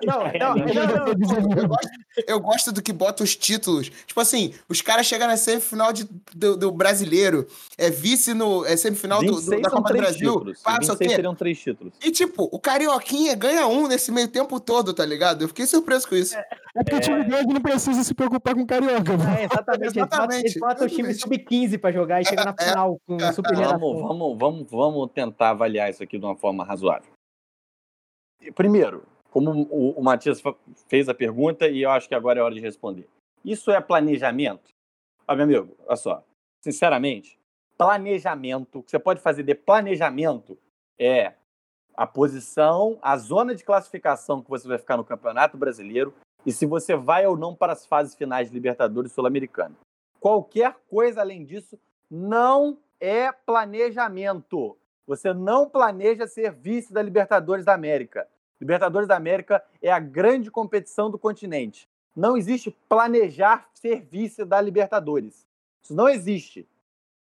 Não, não, não, não. Eu gosto, eu gosto do que bota os títulos. Tipo assim, os caras chegam na semifinal de, do, do brasileiro, é vice no. É semifinal do, do- 26 da Copa do três Brasil. títulos. Passa o 26 quê? seriam três títulos. E tipo, o Carioquinha ganha um nesse meio tempo todo, tá ligado? Eu fiquei surpreso com isso. É porque o time grande não precisa se preocupar com carioca. É, exatamente. Exatamente, Eles botam o time exatamente. sub-15 pra jogar e chega na É, final com é, super Vamos, vamos, vamos, vamos tentar avaliar isso aqui de uma forma razoável. Primeiro, como o, o Matias fez a pergunta e eu acho que agora é hora de responder. Isso é planejamento? Ó, meu amigo, olha só. Sinceramente, planejamento, o que você pode fazer de planejamento é a posição, a zona de classificação que você vai ficar no Campeonato Brasileiro e se você vai ou não para as fases finais de Libertadores Sul-Americana. Qualquer coisa além disso não é planejamento. Você não planeja ser vice da Libertadores da América. Libertadores da América é a grande competição do continente. Não existe planejar ser vice da Libertadores. Isso não existe.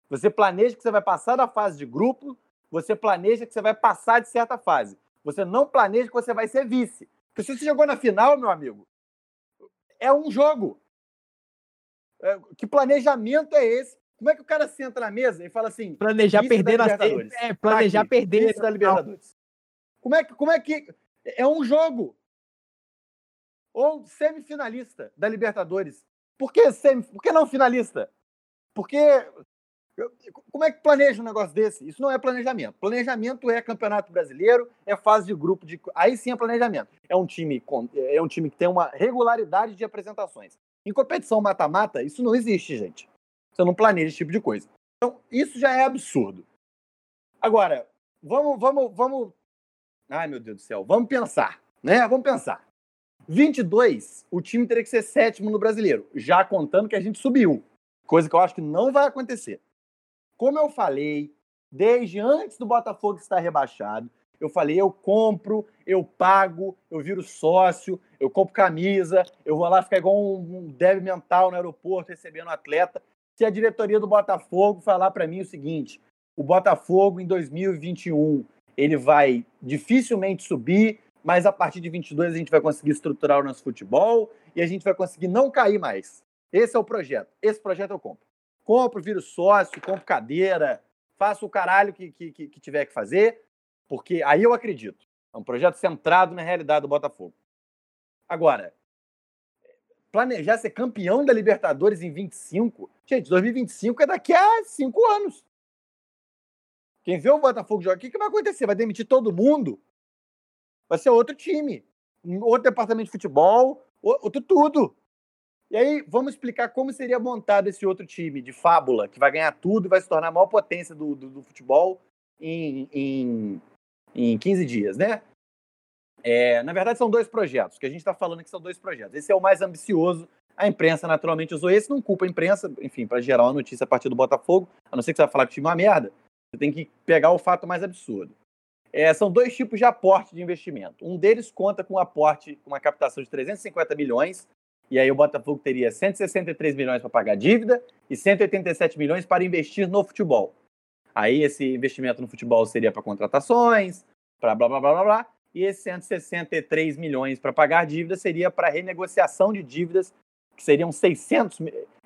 Você planeja que você vai passar da fase de grupo, você planeja que você vai passar de certa fase. Você não planeja que você vai ser vice. Porque se você chegou na final, meu amigo, é um jogo. É, que planejamento é esse? Como é que o cara senta na mesa e fala assim, Planejar da perder na Libertadores. é, planejar Tá perder nesse da Libertadores. Como é que como é que é um jogo? Ou semifinalista da Libertadores. Por que semi, por que não finalista? Porque como é que planeja um negócio desse? Isso não é planejamento. Planejamento é campeonato brasileiro, é fase de grupo de aí sim é planejamento. É um time com- é um time que tem uma regularidade de apresentações. Em competição mata-mata, isso não existe, gente. Você não planeja esse tipo de coisa. Então, isso já é absurdo. Agora, vamos, vamos, vamos. Ai, meu Deus do céu. Vamos pensar, né? Vamos pensar. 22, o time teria que ser sétimo no brasileiro, já contando que a gente subiu. Coisa que eu acho que não vai acontecer. Como eu falei, desde antes do Botafogo estar rebaixado, eu falei, eu compro, eu pago, eu viro sócio, eu compro camisa, eu vou lá ficar igual um, um débil mental no aeroporto recebendo atleta. Se a diretoria do Botafogo falar para mim o seguinte, o Botafogo em 2021 ele vai dificilmente subir, mas a partir de 22 a gente vai conseguir estruturar o nosso futebol e a gente vai conseguir não cair mais. Esse é o projeto. Esse projeto eu compro. Compro, viro sócio, compro cadeira, faço o caralho que, que, que tiver que fazer, porque aí eu acredito. É um projeto centrado na realidade do Botafogo. Agora, planejar ser campeão da Libertadores em 25, gente, 2025 é daqui a cinco anos. Quem vê o Botafogo jogar, o que, que vai acontecer? Vai demitir todo mundo? Vai ser outro time, outro departamento de futebol, outro tudo. E aí, vamos explicar como seria montado esse outro time de fábula, que vai ganhar tudo e vai se tornar a maior potência do, do, do futebol em, em, em 15 dias, né? É, na verdade, são dois projetos, que a gente está falando que são dois projetos. Esse é o mais ambicioso, A imprensa naturalmente usou esse, não culpa a imprensa, enfim, para gerar uma notícia a partir do Botafogo, a não ser que você vai falar que o time é uma merda, você tem que pegar o fato mais absurdo. É, são dois tipos de aporte de investimento. Um deles conta com um aporte, uma captação de 350 milhões, e aí o Botafogo teria 163 milhões para pagar dívida e 187 milhões para investir no futebol. Aí esse investimento no futebol seria para contratações, para blá blá blá blá blá, e esses 163 milhões para pagar dívida seria para renegociação de dívidas, que seriam 600.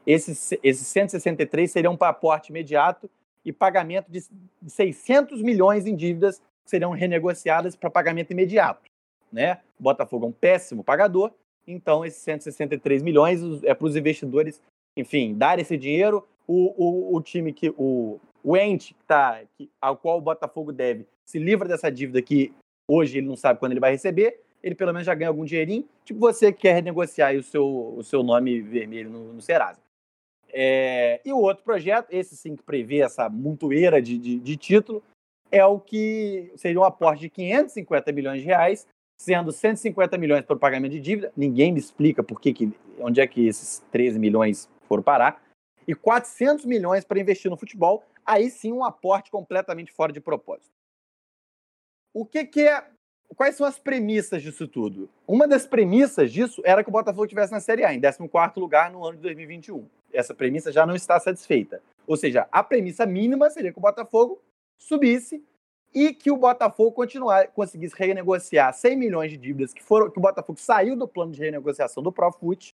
Esses, esses 163 seriam para aporte imediato e pagamento de 600 milhões em dívidas que seriam renegociadas para pagamento imediato. Né? O Botafogo é um péssimo pagador, então esses 163 milhões é para os investidores, enfim, dar esse dinheiro. O, o, o time que. O, o ente que tá, que, ao qual o Botafogo deve se livra dessa dívida que hoje ele não sabe quando ele vai receber, ele pelo menos já ganha algum dinheirinho, tipo você que quer renegociar o seu, o seu nome vermelho no, no Serasa. É, e o outro projeto, esse sim que prevê essa montoeira de, de, de título, é o que seria um aporte de 550 milhões de reais, sendo 150 milhões para o pagamento de dívida, ninguém me explica por que, que onde é que esses 13 milhões foram parar, e 400 milhões para investir no futebol, aí sim um aporte completamente fora de propósito. O que, que é. Quais são as premissas disso tudo? Uma das premissas disso era que o Botafogo estivesse na Série A, em 14 lugar no ano de 2021. Essa premissa já não está satisfeita. Ou seja, a premissa mínima seria que o Botafogo subisse e que o Botafogo continuar, conseguisse renegociar 100 milhões de dívidas que foram que o Botafogo saiu do plano de renegociação do Profut,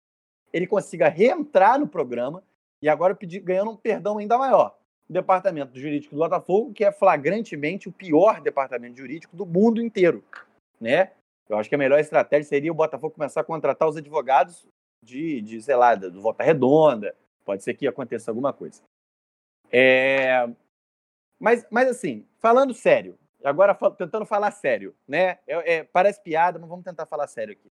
ele consiga reentrar no programa e agora pedir, ganhando um perdão ainda maior o departamento jurídico do Botafogo, que é flagrantemente o pior departamento jurídico do mundo inteiro, né? Eu acho que a melhor estratégia seria o Botafogo começar a contratar os advogados de, de sei lá, do Volta Redonda. Pode ser que aconteça alguma coisa. É... Mas, mas assim, falando sério, agora tentando falar sério, né? É, é, parece piada, mas vamos tentar falar sério aqui.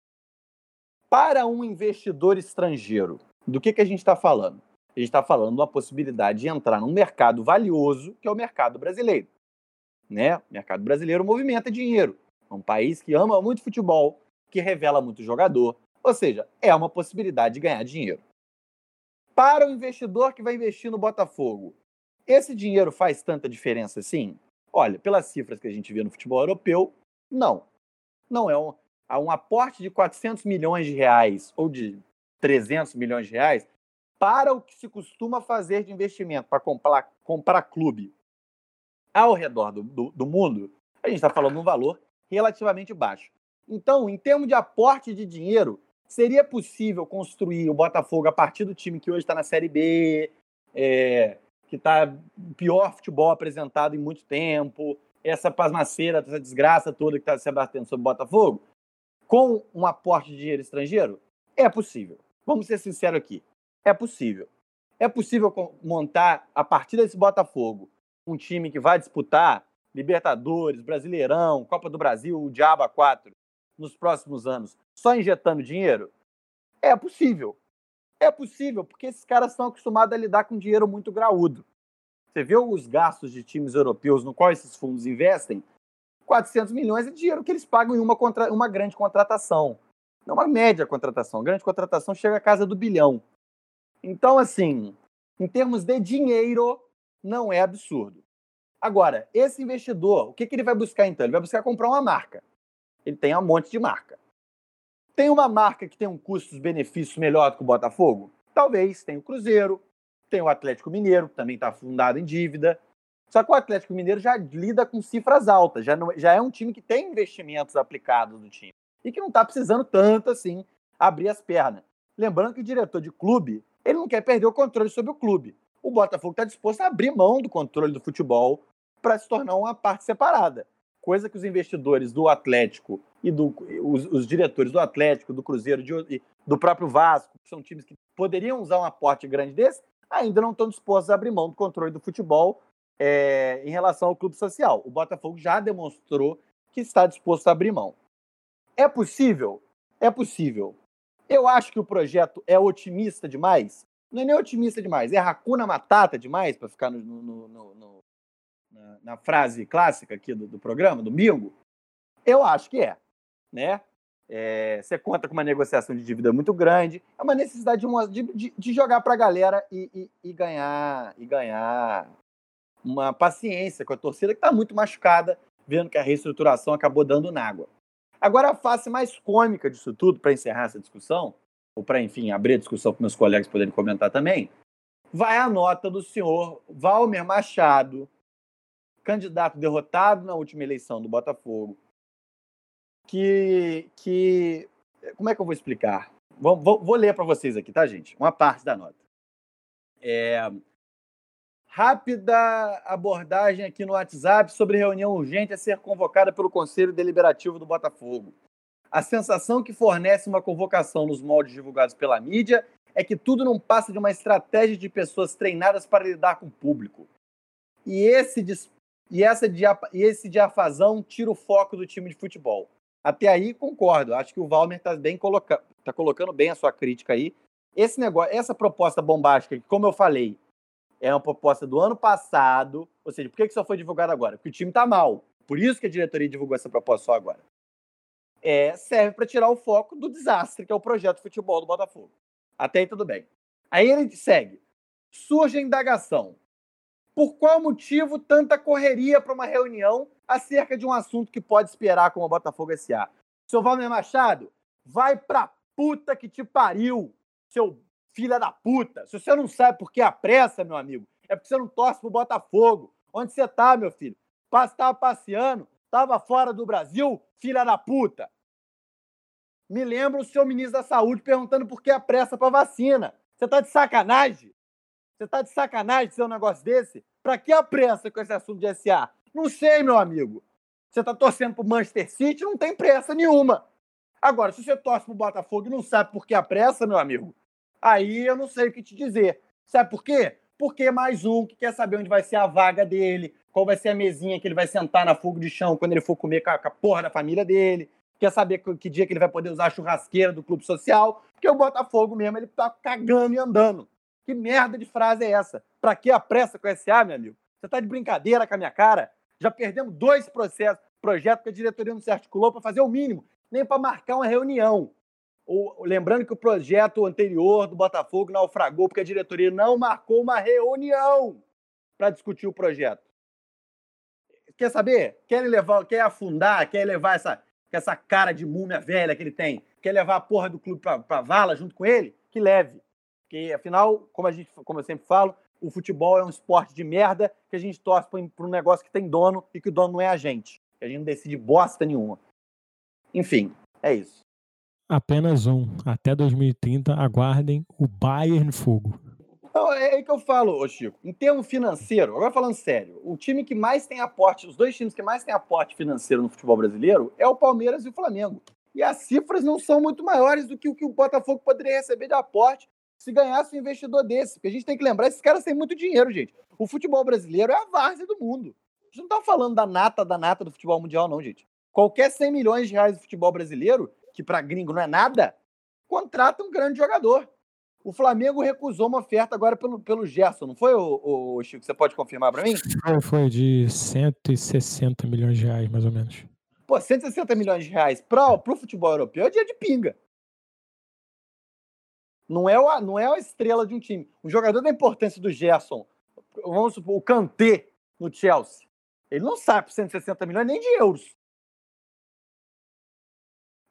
Para um investidor estrangeiro, do que, que a gente está falando? A gente está falando de uma possibilidade de entrar num mercado valioso, que é o mercado brasileiro. Né? O mercado brasileiro movimenta dinheiro. É um país que ama muito futebol, que revela muito jogador. Ou seja, é uma possibilidade de ganhar dinheiro. Para o investidor que vai investir no Botafogo, esse dinheiro faz tanta diferença assim? Olha, pelas cifras que a gente vê no futebol europeu, não. Não é um, um aporte de 400 milhões de reais ou de 300 milhões de reais para o que se costuma fazer de investimento para comprar, comprar clube ao redor do, do, do mundo, a gente está falando de um valor relativamente baixo. Então, em termos de aporte de dinheiro, seria possível construir o Botafogo a partir do time que hoje está na Série B, é, que está o pior futebol apresentado em muito tempo, essa pasmaceira, essa desgraça toda que está se abatendo sobre o Botafogo, com um aporte de dinheiro estrangeiro? É possível. Vamos ser sinceros aqui. É possível. É possível montar, a partir desse Botafogo, um time que vai disputar Libertadores, Brasileirão, Copa do Brasil, o Diabo 4 nos próximos anos, só injetando dinheiro? É possível. É possível, porque esses caras estão acostumados a lidar com dinheiro muito graúdo. Você vê os gastos de times europeus no qual esses fundos investem? 400 milhões é dinheiro que eles pagam em uma, contra... uma grande contratação. Não uma média contratação. Grande contratação chega à casa do bilhão. Então, assim, em termos de dinheiro, não é absurdo. Agora, esse investidor, o que, que ele vai buscar então? Ele vai buscar comprar uma marca. Ele tem um monte de marca. Tem uma marca que tem um custos-benefícios melhor do que o Botafogo? Talvez. Tem o Cruzeiro, tem o Atlético Mineiro, que também está fundado em dívida. Só que o Atlético Mineiro já lida com cifras altas, já, não, já é um time que tem investimentos aplicados no time e que não está precisando tanto assim abrir as pernas. Lembrando que o diretor de clube ele não quer perder o controle sobre o clube. O Botafogo está disposto a abrir mão do controle do futebol para se tornar uma parte separada. Coisa que os investidores do Atlético e do, os, os diretores do Atlético, do Cruzeiro, de, do próprio Vasco, que são times que poderiam usar um aporte grande desse, ainda não estão dispostos a abrir mão do controle do futebol é, em relação ao clube social. O Botafogo já demonstrou que está disposto a abrir mão. É possível? É possível. Eu acho que o projeto é otimista demais. Não é nem otimista demais, é racuna matata demais, para ficar no, no, no, na, na, frase clássica aqui do, do programa, domingo. Eu acho que é. Né? É, você conta com uma negociação de dívida muito grande. É uma necessidade de, de, de jogar para a galera e, e, e, ganhar e ganhar uma paciência com a torcida que está muito machucada, vendo que a reestruturação acabou dando na água. Agora, a face mais cômica disso tudo, para encerrar essa discussão, ou para, enfim, abrir a discussão para meus colegas poderem comentar também, vai a nota do senhor Valmer Machado, candidato derrotado na última eleição do Botafogo, que. que como é que eu vou explicar? Vou, vou, vou ler para vocês aqui, tá, gente? Uma parte da nota. É, rápida abordagem aqui no WhatsApp sobre reunião urgente a ser convocada pelo Conselho Deliberativo do Botafogo. A sensação que fornece uma convocação nos moldes divulgados pela mídia é que tudo não passa de uma estratégia de pessoas treinadas para lidar com o público. E esse, e essa e esse diafasão tira o foco do time de futebol. Até aí, concordo. Acho que o Valmer está bem coloca tá colocando bem a sua crítica aí. Esse negócio, essa proposta bombástica, que, como eu falei, é uma proposta do ano passado. Ou seja, por que, que só foi divulgado agora? Porque o time está mal. Por isso que a diretoria divulgou essa proposta só agora. É, serve para tirar o foco do desastre que é o projeto futebol do Botafogo. Até aí tudo bem. Aí ele segue. Surge a indagação. Por qual motivo tanta correria para uma reunião acerca de um assunto que pode esperar como o Botafogo S.A. Seu Valmer Machado, vai pra puta que te pariu, seu filha da puta. Se você não sabe por que a pressa, meu amigo, é porque você não torce pro Botafogo. Onde você tá, meu filho? Estava passeando, tava fora do Brasil, filha da puta. Me lembra o seu ministro da Saúde perguntando por que a pressa pra vacina. Você tá de sacanagem? Você tá de sacanagem ser um negócio desse? Pra que a pressa com esse assunto de SA? Não sei, meu amigo. Você está torcendo para o Manchester City, não tem pressa nenhuma. Agora, se você torce para o Botafogo e não sabe por que a pressa, meu amigo, aí eu não sei o que te dizer. Sabe por quê? Porque é mais um que quer saber onde vai ser a vaga dele, qual vai ser a mesinha que ele vai sentar na fogo de chão quando ele for comer com a, porra da família dele, quer saber que, que, dia que ele vai poder usar a churrasqueira do clube social, porque o Botafogo mesmo, ele tá cagando e andando. Que merda de frase é essa? Pra que a pressa com o SA, meu amigo? Você tá de brincadeira com a minha cara? Já perdemos dois processos, projetos que a diretoria não se articulou para fazer o mínimo, nem para marcar uma reunião. O, lembrando que o projeto anterior do Botafogo naufragou porque a diretoria não marcou uma reunião para discutir o projeto. Quer saber? Quer levar, quer afundar, quer levar essa, essa cara de múmia velha que ele tem, quer levar a porra do clube para vala junto com ele? Que leve. Porque, afinal, como, a gente, como eu sempre falo, o futebol é um esporte de merda que a gente torce para um negócio que tem dono e que o dono não é a gente. Que a gente não decide bosta nenhuma. Enfim, é isso. Apenas um. Até 2030, aguardem o Bayern Fogo. Então, é aí que eu falo, ô Chico. Em termo financeiro, agora falando sério, o time que mais tem aporte, os dois times que mais têm aporte financeiro no futebol brasileiro é o Palmeiras e o Flamengo. E as cifras não são muito maiores do que o que o Botafogo poderia receber de aporte se ganhasse um investidor desse. Porque a gente tem que lembrar, esses caras têm muito dinheiro, gente. O futebol brasileiro é a várzea do mundo. A gente não tá falando da nata, da nata do futebol mundial, não, gente. Qualquer 100 milhões de reais do futebol brasileiro, que para gringo não é nada, contrata um grande jogador. O Flamengo recusou uma oferta agora pelo, pelo Gerson, não foi, o, o Chico? Você pode confirmar para mim? Foi, foi de 160 milhões de reais, mais ou menos. Pô, 160 milhões de reais para o futebol europeu é dia de pinga. Não é, o, não é a estrela de um time. Um jogador da importância do Gerson, vamos supor, o Kanté no Chelsea, ele não sai por 160 milhões nem de euros.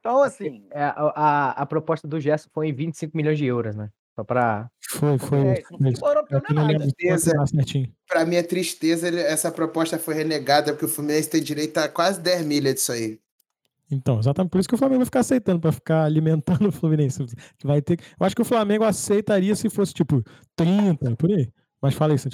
Então, assim. É, a, a, a, proposta do Gerson foi em 25 milhões de euros, né? Só pra. Foi, foi. É, é pra minha tristeza, essa proposta foi renegada, porque o Fluminense tem direito a quase 10 milhas disso aí. Então, exatamente por isso que o Flamengo vai ficar aceitando, para ficar alimentando o Fluminense. Que vai ter... Eu acho que o Flamengo aceitaria se fosse tipo 30, por aí. Mas fala isso.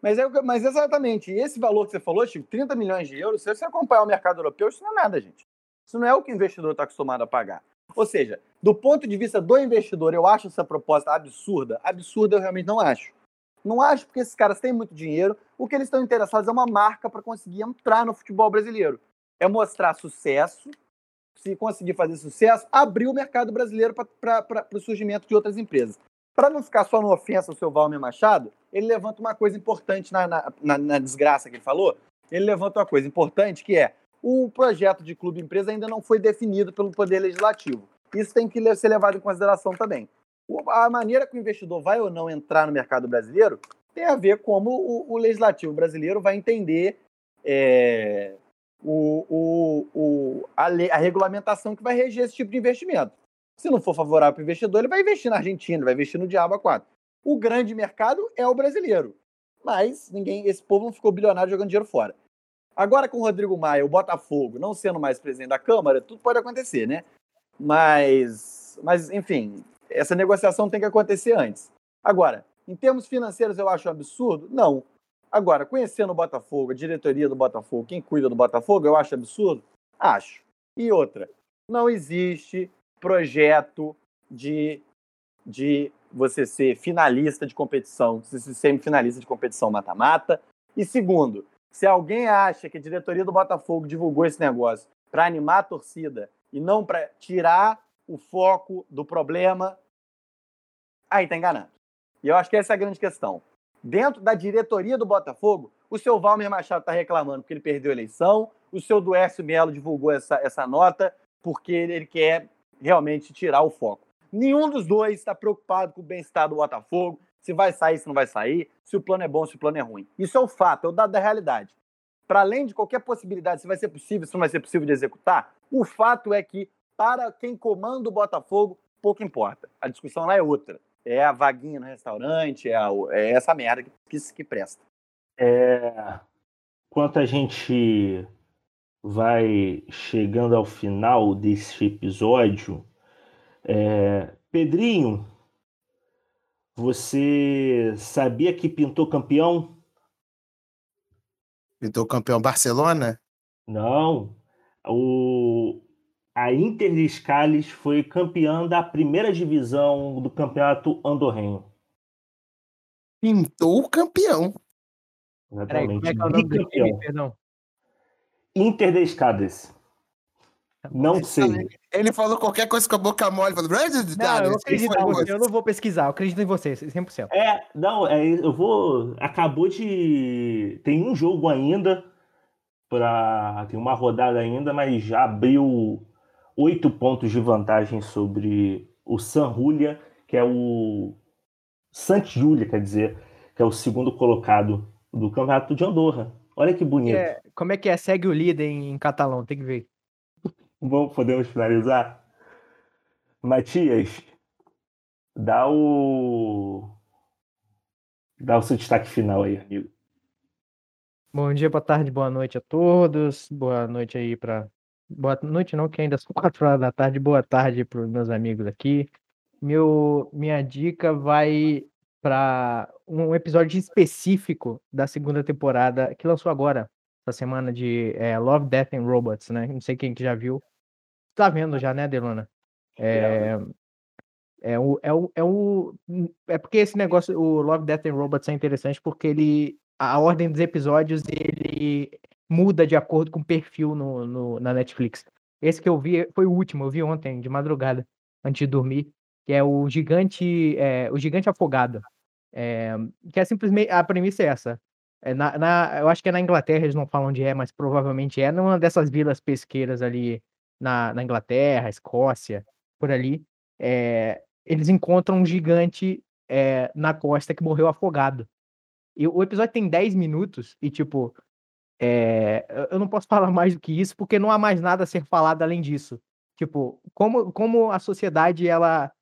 Mas, é, mas exatamente, esse valor que você falou, Chico, 30 milhões de euros, se você acompanhar o mercado europeu, isso não é nada, gente. Isso não é o que o investidor está acostumado a pagar. Ou seja, do ponto de vista do investidor, eu acho essa proposta absurda. Absurda eu realmente não acho. Não acho porque esses caras têm muito dinheiro. O que eles estão interessados é uma marca para conseguir entrar no futebol brasileiro é mostrar sucesso, se conseguir fazer sucesso, abrir o mercado brasileiro para o surgimento de outras empresas. Para não ficar só no ofensa o seu Valmer Machado, ele levanta uma coisa importante na, na, na, na desgraça que ele falou. Ele levanta uma coisa importante que é o projeto de clube-empresa ainda não foi definido pelo Poder Legislativo. Isso tem que ser levado em consideração também. A maneira que o investidor vai ou não entrar no mercado brasileiro tem a ver como o, o legislativo brasileiro vai entender é, o, o, o, a, lei, a, regulamentação que vai reger esse tipo de investimento. Se não for favorável para o investidor, ele vai investir na Argentina, vai investir no Diabo 4. O grande mercado é o brasileiro. Mas ninguém, esse povo não ficou bilionário jogando dinheiro fora. Agora, com o Rodrigo Maia, o Botafogo, não sendo mais presidente da Câmara, tudo pode acontecer, né? Mas, mas enfim, essa negociação tem que acontecer antes. Agora, em termos financeiros, eu acho um absurdo? Não. Agora, conhecendo o Botafogo, a diretoria do Botafogo, quem cuida do Botafogo, eu acho absurdo? Acho. E outra, não existe projeto de, de você ser finalista de competição, você ser semifinalista de competição mata-mata. E segundo, se alguém acha que a diretoria do Botafogo divulgou esse negócio para animar a torcida e não para tirar o foco do problema, aí tá enganado. E eu acho que essa é a grande questão. Dentro da diretoria do Botafogo, o seu Valmer Machado está reclamando porque ele perdeu a eleição, o seu Duércio Melo divulgou essa, essa nota porque ele quer realmente tirar o foco. Nenhum dos dois está preocupado com o bem-estar do Botafogo, se vai sair, se não vai sair, se o plano é bom, se o plano é ruim. Isso é o fato, é o dado da realidade. Para além de qualquer possibilidade, se vai ser possível, se não vai ser possível de executar, o fato é que, para quem comanda o Botafogo, pouco importa. A discussão lá é outra. É a vaguinha no restaurante, é, a, é essa merda que, que, que presta. É, quanto a gente vai chegando ao final desse episódio, é, Pedrinho, você sabia que pintou campeão? Pintou campeão Barcelona? Não. O, a Inter de Scales foi campeã da primeira divisão do campeonato andorrenho. Pintou o campeão. Exatamente. Peraí, como é que é o nome time, perdão? Inter de Scales. Não sei. Ele falou qualquer coisa com a boca mole. Falou, não, eu, acredito em você, eu não vou pesquisar, eu acredito em você, 100%. É, não, é, eu vou. Acabou de. Tem um jogo ainda. Pra... Tem uma rodada ainda, mas já abriu oito pontos de vantagem sobre o San Julia, que é o. Sant Julia, quer dizer, que é o segundo colocado do campeonato de Andorra. Olha que bonito. É, como é que é? Segue o líder em, em catalão, tem que ver. Bom, podemos finalizar? Matias, dá o. Dá o seu destaque final aí, amigo. Bom dia, boa tarde, boa noite a todos. Boa noite aí para. Boa noite, não, que ainda são quatro horas da tarde. Boa tarde para os meus amigos aqui. Meu, minha dica vai para um episódio específico da segunda temporada que lançou agora, essa semana, de é, Love, Death and Robots, né? Não sei quem que já viu tá vendo já, né, Delona? É, é, o, é, o, é o. É porque esse negócio, o Love, Death and Robots é interessante porque ele. A ordem dos episódios ele muda de acordo com o perfil no, no, na Netflix. Esse que eu vi foi o último, eu vi ontem, de madrugada, antes de dormir, que é o gigante. É, o gigante afogado. É, que é simplesmente. A premissa é essa. É na, na, eu acho que é na Inglaterra, eles não falam onde é, mas provavelmente é numa dessas vilas pesqueiras ali na, na Inglaterra, Escócia, por ali, é, eles encontram um gigante é, na costa que morreu afogado. E o episódio tem 10 minutos e, tipo, é, eu não posso falar mais do que isso porque não há mais nada a ser falado além disso. Tipo, como, como a sociedade ela,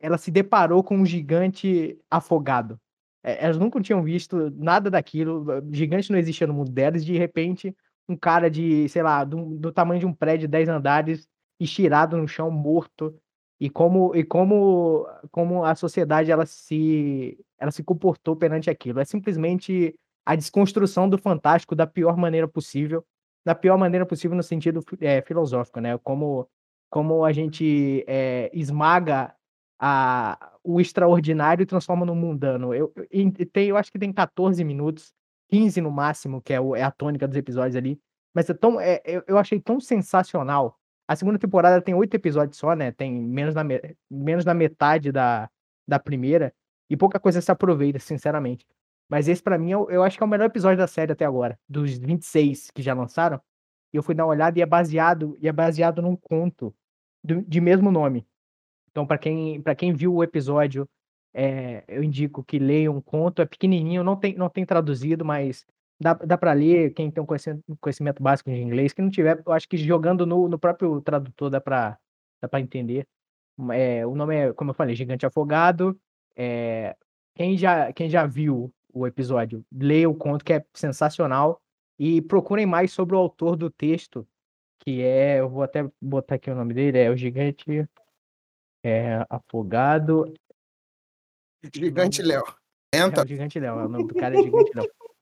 ela se deparou com um gigante afogado. elas nunca tinham visto nada daquilo, gigante não existia no mundo delas, de repente um cara de, sei lá, do, do tamanho de um prédio de 10 andares, estirado no chão, morto, e como e como como a sociedade ela se ela se comportou perante aquilo. É simplesmente a desconstrução do fantástico da pior maneira possível, da pior maneira possível no sentido é, filosófico, né? Como como a gente é, esmaga a, o extraordinário e transforma no mundano. Eu, eu, tem, eu acho que tem 14 minutos 15 no máximo, que é, o, é a tônica dos episódios ali. Mas é tão, é, eu, achei tão sensacional. A segunda temporada tem oito episódios só, né? Tem menos da, menos da metade da, da primeira. E pouca coisa se aproveita, sinceramente. Mas esse, para mim, eu, eu, acho que é o melhor episódio da série até agora. Dos 26 que já lançaram. E eu fui dar uma olhada e é baseado, e é baseado num conto do- de mesmo nome. Então, para quem, para quem viu o episódio, é, eu indico que leia um conto. É pequenininho, não tem, não tem traduzido, mas dá, dá para ler. Quem tem um conhecimento, conhecimento básico de inglês, quem não tiver, eu acho que jogando no, no próprio tradutor dá para dá para entender. É, o nome é, como eu falei, Gigante Afogado. É, quem, já, quem já viu o episódio, leia o conto, que é sensacional. E procurem mais sobre o autor do texto, que é, eu vou até botar aqui o nome dele, é o Gigante é, Afogado. Gigante Léo. É Entra. o Gigante Léo, o nome do cara é Gigante Léo.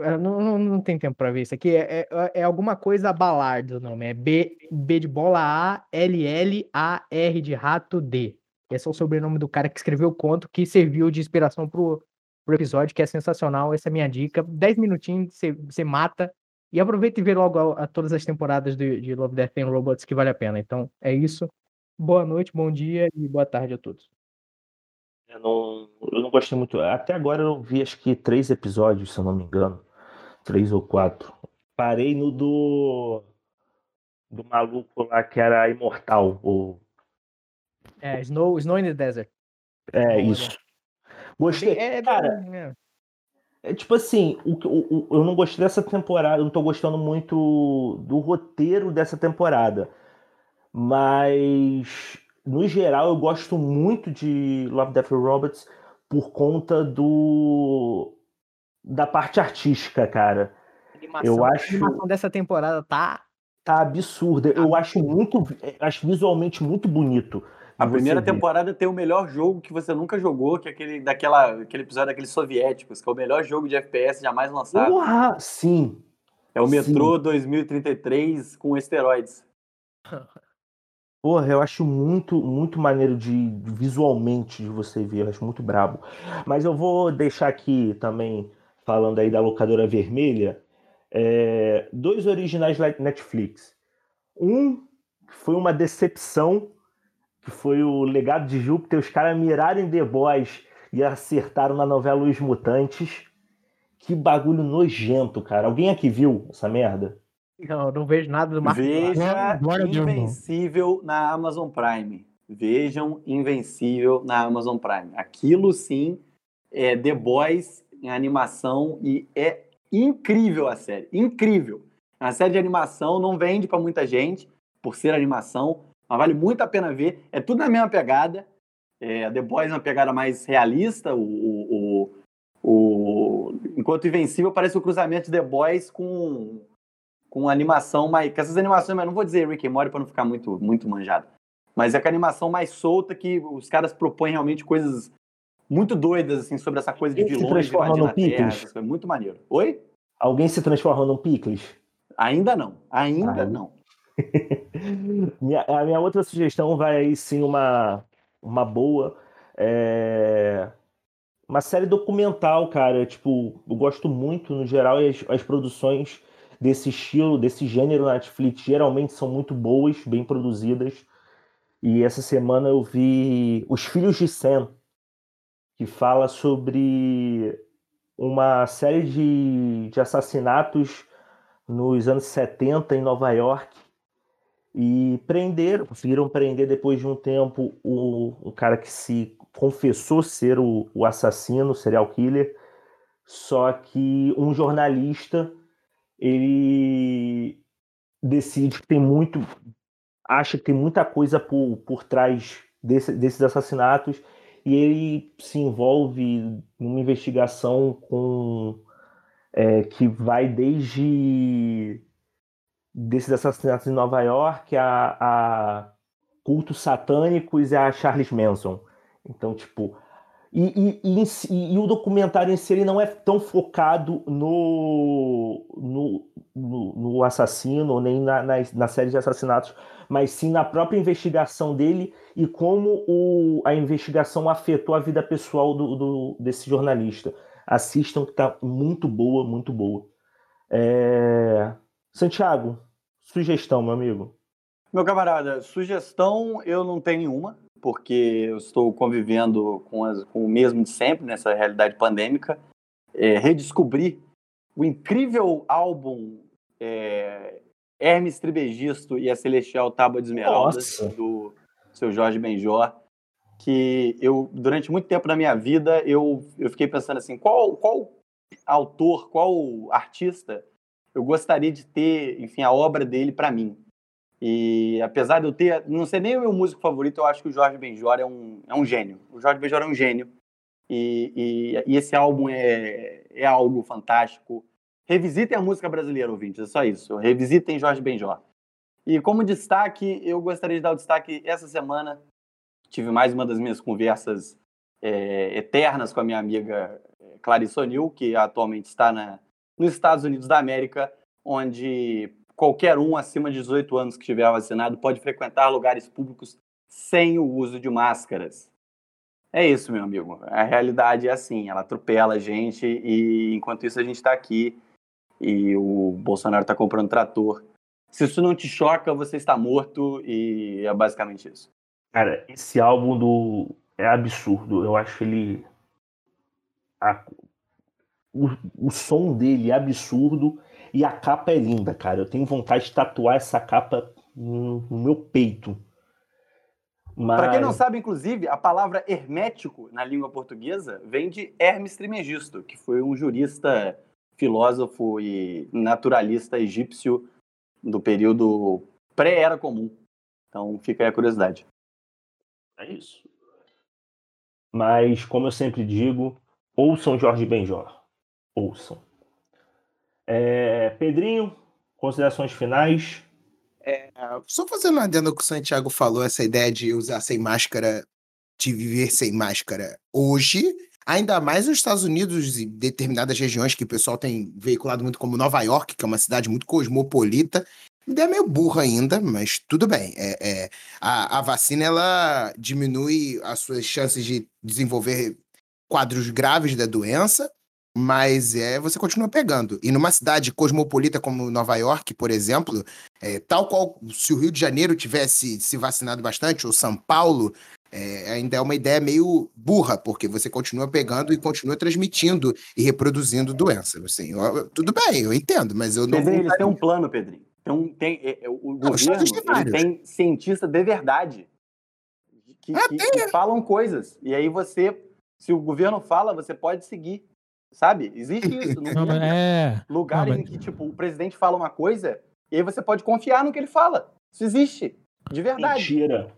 É, Não, não, não tem tempo pra ver isso aqui. É, é, é alguma coisa Ballard o nome. É B, B de bola A, L, L, A, R de rato, D. Esse é o sobrenome do cara que escreveu o conto que serviu de inspiração pro, pro episódio, que é sensacional. Essa é a minha dica. 10 minutinhos, você, mata. E aproveita e vê logo a, a todas as temporadas de, de Love, Death and Robots que vale a pena. Então, é isso. Boa noite, bom dia e boa tarde a todos. Eu não, eu não gostei muito. Até agora eu vi acho que três episódios, se eu não me engano. Três ou quatro. Parei no do. Do maluco lá que era imortal. O, É, Snow, Snow in the Desert. é isso. Gostei. É, Cara, é, É tipo assim, o, o- o- eu não gostei dessa temporada, eu não tô gostando muito do roteiro dessa temporada. Mas, no geral, eu gosto muito de Love, Death and Robots por conta do da parte artística, cara. animação, Eu a acho- animação dessa temporada tá. Tá absurda. Eu acho muito, acho visualmente muito bonito. A primeira temporada tem o melhor jogo que você nunca jogou, que é aquele, daquela, aquele episódio daqueles soviéticos, que é o melhor jogo de FPS jamais lançado. Porra, sim. é o sim. Metrô 2033 com esteroides. Porra, eu acho muito, muito maneiro de visualmente de você ver, eu acho muito brabo. Mas eu vou deixar aqui também, falando aí da locadora vermelha, é, dois originais da Netflix. Um foi uma decepção, que foi o Legado de Júpiter, os caras miraram The Boys e acertaram na novela Os Mutantes. Que bagulho nojento, cara. Alguém aqui viu essa merda? Não, não vejo nada do Marco. Veja Glória a Deus, não. Invencível na Amazon Prime. Vejam Invencível na Amazon Prime. Aquilo sim é The Boys em animação e é incrível a série. Incrível. A série de animação não vende pra muita gente por ser animação, mas vale muito a pena ver. É tudo na mesma pegada. É, The Boys é uma pegada mais realista. O, o, o, o- enquanto Invencível parece o cruzamento de The Boys com com animação mais. Com essas animações, mas não vou dizer Rick and Morty pra não ficar muito, muito manjado. Mas é com a animação mais solta que os caras propõem realmente coisas muito doidas, assim, sobre essa coisa de se vilões transforma invadindo no a Terra. Pickles? essas coisas. Muito maneiro. Oi? Alguém se transforma num picles? Ainda não. Ainda Ah, não. Minha- a minha outra sugestão vai aí sim uma, uma boa. é, Uma série documental, cara. Tipo, eu gosto muito, no geral, as, as produções desse estilo, desse gênero na Netflix, geralmente são muito boas, bem produzidas. E essa semana eu vi Os Filhos de Sam, que fala sobre uma série de, de assassinatos nos anos 70 em Nova York. E prenderam, conseguiram prender depois de um tempo o, o cara que se confessou ser o, o assassino, o serial killer. Só que um jornalista ele decide que tem muito, acha que tem muita coisa por, por trás desse- desses assassinatos e ele se envolve numa investigação com é, que vai desde desses assassinatos em Nova York a, a cultos satânicos e a Charles Manson. Então, tipo, e, e- e e o documentário em si ele não é tão focado no, no, no, no assassino, nem na, na, na série de assassinatos, mas sim na própria investigação dele e como o, a investigação afetou a vida pessoal do, do- desse jornalista. Assistam, que tá muito boa, muito boa. É, Santiago, sugestão, meu amigo. Meu camarada, sugestão eu não tenho nenhuma, porque eu estou convivendo com, as- com o mesmo de sempre nessa realidade pandêmica. É, redescobri o incrível álbum é, Hermes Tribegisto e a Celestial Tábua de Esmeraldas, Nossa. do seu Jorge Benjor, que eu, durante muito tempo da minha vida, eu, eu fiquei pensando assim, qual, qual autor, qual artista eu gostaria de ter, enfim, a obra dele para mim. E apesar de eu ter, não ser nem o meu músico favorito, eu acho que o Jorge Benjor é um, é um gênio. O Jorge Benjor é um gênio. E, e, e esse álbum é, é algo fantástico. Revisitem a música brasileira, ouvintes, é só isso. Revisitem Jorge Benjor. E como destaque, eu gostaria de dar o destaque essa semana. Tive mais uma das minhas conversas é, eternas com a minha amiga é, Clarice O'Neill, que atualmente está na, nos Estados Unidos da América, onde qualquer um acima de 18 anos que estiver vacinado pode frequentar lugares públicos sem o uso de máscaras. É isso, meu amigo. A realidade é assim, ela atropela a gente e enquanto isso a gente está aqui e o Bolsonaro está comprando trator. Se isso não te choca, você está morto e é basicamente isso. Cara, esse álbum do é absurdo. Eu acho ele a- o, o som dele é absurdo e a capa é linda, cara. Eu tenho vontade de tatuar essa capa no, no meu peito. Mas Para quem não sabe, inclusive, a palavra hermético na língua portuguesa vem de Hermes Trismegisto, que foi um jurista, filósofo e naturalista egípcio do período pré-era comum. Então fica aí a curiosidade. é isso. Mas como eu sempre digo, ouçam Jorge Benjor. Ouçam. É, Pedrinho, considerações finais. Só fazendo um adendo que o Santiago falou, essa ideia de usar sem máscara, de viver sem máscara hoje, ainda mais nos Estados Unidos e determinadas regiões que o pessoal tem veiculado muito como Nova York, que é uma cidade muito cosmopolita. Ideia meio burra ainda, mas tudo bem. É, é, a, a vacina ela diminui as suas chances de desenvolver quadros graves da doença, mas é você continua pegando. E numa cidade cosmopolita como Nova York, por exemplo, é, tal qual se o Rio de Janeiro tivesse se vacinado bastante, ou São Paulo, é, ainda é uma ideia meio burra, porque você continua pegando e continua transmitindo e reproduzindo doença. Assim, eu- tudo bem, eu entendo, mas eu não. Pedrinho, eles têm um plano, Pedrinho. Tem um, tem, é, é, o Não, governo ele tem cientista de verdade que, Ah, que- que falam coisas. E aí você, se o governo fala, você pode seguir. Sabe? Existe isso. No Não, mas mundo. é. Lugares não, em que, tipo, o presidente fala uma coisa e aí você pode confiar no que ele fala. Isso existe. De verdade. Mentira.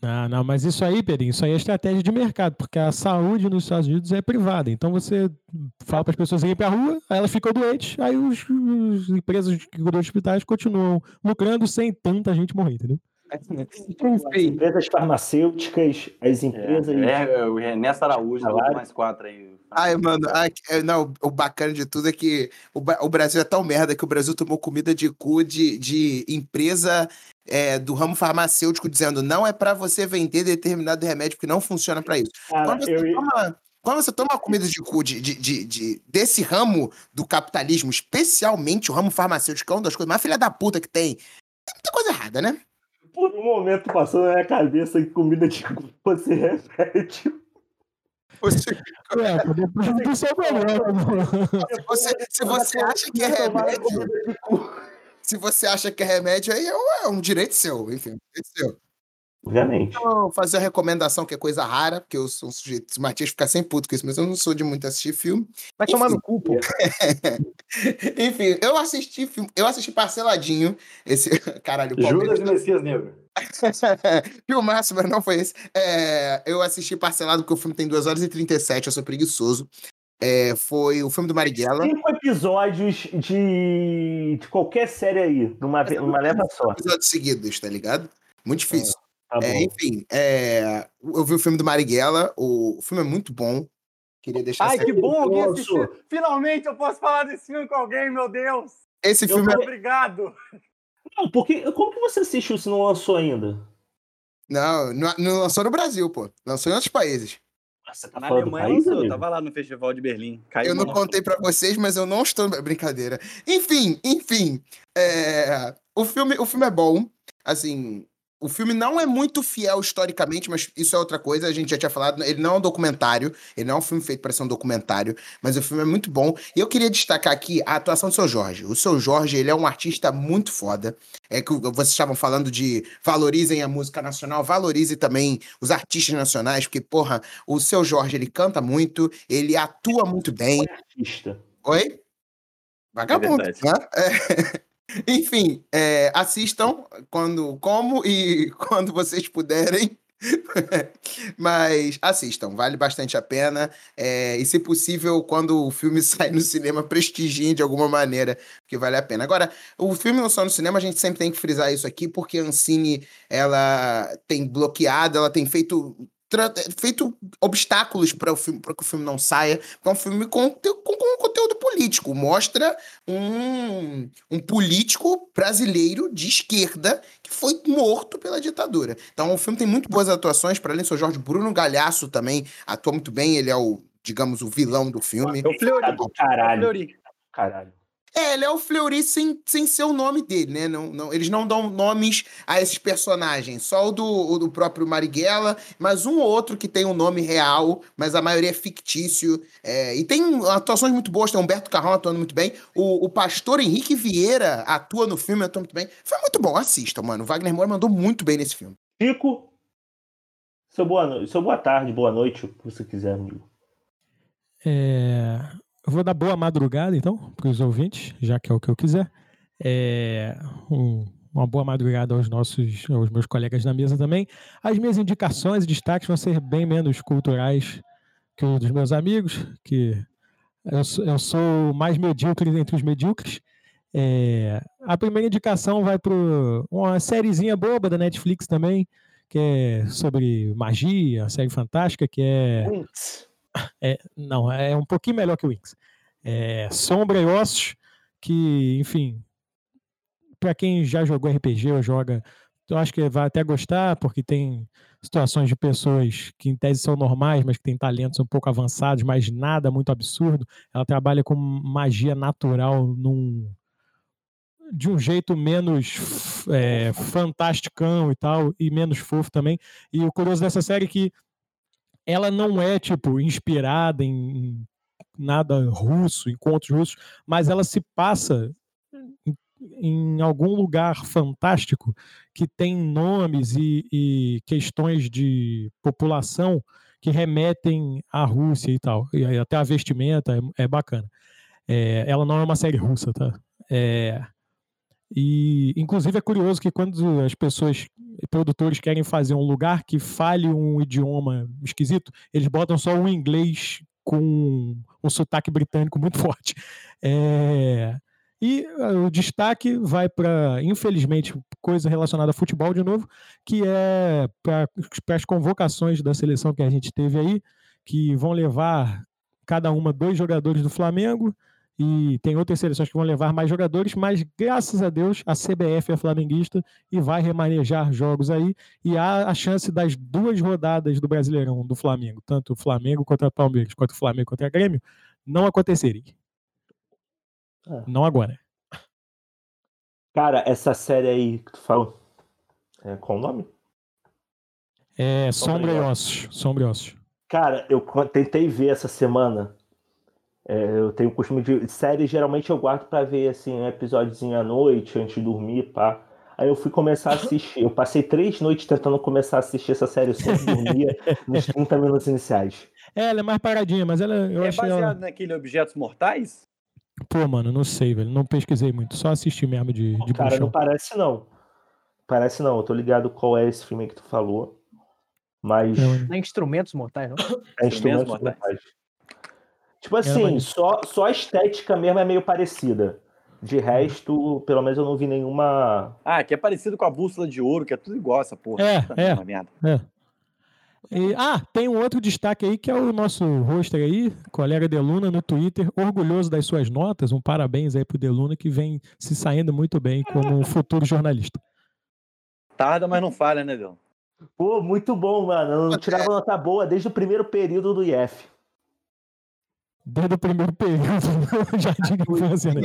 Não, não, mas isso aí, Pedrinho, isso aí é estratégia de mercado, porque a saúde nos Estados Unidos é privada. Então você fala para as pessoas irem para a rua, aí elas ficam doentes, aí os, os empresas que cuidam de hospitais continuam lucrando sem tanta gente morrer, entendeu? As Enfim, empresas farmacêuticas, as empresas. É, é, o Ernesto Araújo, mais quatro aí. Ai, mano, ai, é, não, o bacana de tudo é que o, o Brasil é tão merda que o Brasil tomou comida de cu de, de empresa é, do ramo farmacêutico dizendo não é pra você vender determinado remédio que não funciona pra isso. Cara, Quando você, eu, toma, quando você toma comida de cu de, de, de- de- desse ramo do capitalismo, especialmente o ramo farmacêutico, que é uma das coisas mais filha da puta que tem, tem muita coisa errada, né? Por um momento passou na minha cabeça que comida de cu fosse remédio. Você- É, do seu problema. se, você, se você acha que é remédio, se você acha que é remédio, aí é um, é um direito seu, enfim, é um direito seu. Obviamente. Vou fazer a recomendação, que é coisa rara, porque eu sou um sujeito. O Matias fica sem puto com isso, mas eu não sou de muito assistir filme. vai tomar no cu, pô. Enfim, eu assisti filme, eu assisti parceladinho. Esse. Caralho, o Judas e Messias Negro. Filmaço, mas não foi esse. É, eu assisti parcelado porque o filme tem 2 horas e 37, eu sou preguiçoso. É, foi o filme do Marighella, Cinco episódios de, de qualquer série aí, numa, ve- numa leva só. episódios seguidos, tá ligado? Muito difícil. Tá É, enfim, é, eu vi o filme do Marighella, o, o filme é muito bom. Queria deixar Ai, essa- que bom alguém assistiu. Finalmente eu posso falar desse filme com alguém, meu Deus. Esse Eu filme é... Obrigado. Não, porque como que você assistiu se não lançou ainda? Não, não, não lançou no Brasil, pô. Lançou em outros países. Você tá Na Alemanha país, lançou, eu tava lá no Festival de Berlim. Caiu Eu não contei pra vocês, mas eu não estou. Brincadeira. Enfim, enfim. é, O, filme, o filme é bom. Assim, o filme não é muito fiel historicamente, mas isso é outra coisa, a gente já tinha falado. Ele não é um documentário, ele não é um filme feito para ser um documentário, mas o filme é muito bom. E eu queria destacar aqui a atuação do seu Jorge. O seu Jorge, ele é um artista muito foda. É que vocês estavam falando de valorizem a música nacional, valorize também os artistas nacionais, porque, porra, o seu Jorge, ele canta muito, ele atua muito bem. Artista. Oi? Vagabundo, verdade. né? É. Enfim, é, assistam quando, como e quando vocês puderem. Mas assistam, vale bastante a pena. É, e, se possível, quando o filme sai no cinema, prestigiem de alguma maneira, que vale a pena. Agora, o filme não só no cinema, a gente sempre tem que frisar isso aqui, porque a Ancine ela tem bloqueado, ela tem feito. Feito obstáculos para o filme, para que o filme não saia. É um filme com, com, com conteúdo político. Mostra um, um político brasileiro de esquerda que foi morto pela ditadura. Então o filme tem muito boas atuações, para além do seu Jorge Bruno Galhaço também atua muito bem, ele é o, digamos, o vilão do filme. É o Fleury. É caralho. Fleury. Caralho. É, ele é o Fleury sem, sem ser o nome dele, né? Não, não, eles não dão nomes a esses personagens, só o do, o do próprio Marighella, mas um ou outro que tem um nome real, mas a maioria é fictício. É, e tem atuações muito boas, tem Humberto Carrão atuando muito bem, o, o pastor Henrique Vieira atua no filme, atua muito bem. Foi muito bom, assistam, mano. O Wagner Moura mandou muito bem nesse filme. Chico, seu boa, no... seu boa tarde, boa noite, o que você quiser, amigo. É, eu vou dar boa madrugada, então, para os ouvintes, já que é o que eu quiser. É, um- uma boa madrugada aos nossos, aos meus colegas na mesa também. As minhas indicações e destaques vão ser bem menos culturais que os dos meus amigos, que eu, eu sou mais medíocre entre os medíocres. É, a primeira indicação vai para uma sériezinha boba da Netflix também, que é sobre magia, série fantástica, que é Winx. É, não, é um pouquinho melhor que o Wings. É Sombra e Ossos, que, enfim, para quem já jogou RPG ou joga, eu acho que vai até gostar, porque tem situações de pessoas que em tese são normais, mas que têm talentos um pouco avançados, mas nada muito absurdo. Ela trabalha com magia natural num de um jeito menos é, fantasticão e tal, e menos fofo também. E o curioso dessa série é que ela não é, tipo, inspirada em, nada russo, em contos russos, mas ela se passa em, em algum lugar fantástico que tem nomes e, e questões de população que remetem à Rússia e tal. E até a vestimenta é, é bacana. É, ela não é uma série russa, tá? É, e, inclusive, é curioso que quando as pessoas, produtores, querem fazer um lugar que fale um idioma esquisito, eles botam só um inglês com um sotaque britânico muito forte. É, e ah, o destaque vai para, infelizmente, coisa relacionada a futebol de novo, que é para as convocações da seleção que a gente teve aí, que vão levar cada uma dois jogadores do Flamengo e tem outras seleções que vão levar mais jogadores, mas graças a Deus a CBF é flamenguista e vai remanejar jogos aí e há a chance das duas rodadas do Brasileirão do Flamengo, tanto o Flamengo contra o Palmeiras quanto o Flamengo contra o Grêmio, não acontecerem. Ah. Não agora. Cara, essa série aí que tu falou. É, qual o nome? É Sombra e Ossos. Sombra e Ossos. Cara, eu tentei ver essa semana. É, eu tenho o costume de. Série, geralmente eu guardo pra ver assim, um episódiozinho à noite, antes de dormir, pá. Aí eu fui começar a assistir. Eu passei três noites tentando começar a assistir essa série, eu sempre dormia nos 30 minutos iniciais. É, ela é mais paradinha, mas ela, eu é baseado ela... naquele Objetos Mortais? Pô, mano, não sei, velho. Não pesquisei muito. Só assisti mesmo de, de Cara, bruxão. não parece não. Parece não. Eu tô ligado qual é esse filme que tu falou. Mas Não, Não é instrumentos mortais, não? é Instrumentos instrumentos mortais. mortais. Tipo assim, só, só a estética mesmo é meio parecida. De resto, pelo menos eu não vi nenhuma. Ah, que é parecido com a bússola de ouro, que é tudo igual essa porra. É, é. Merda. É. E- ah, tem um outro destaque aí que é o nosso roster aí, colega Deluna no Twitter, orgulhoso das suas notas. Um parabéns aí pro Deluna que vem se saindo muito bem como um futuro jornalista. Tarda, mas não falha, né, Deus? Pô, muito bom, mano. Eu não tirava nota boa desde o primeiro período do IF. Desde o primeiro período do Jardim de Infância, né?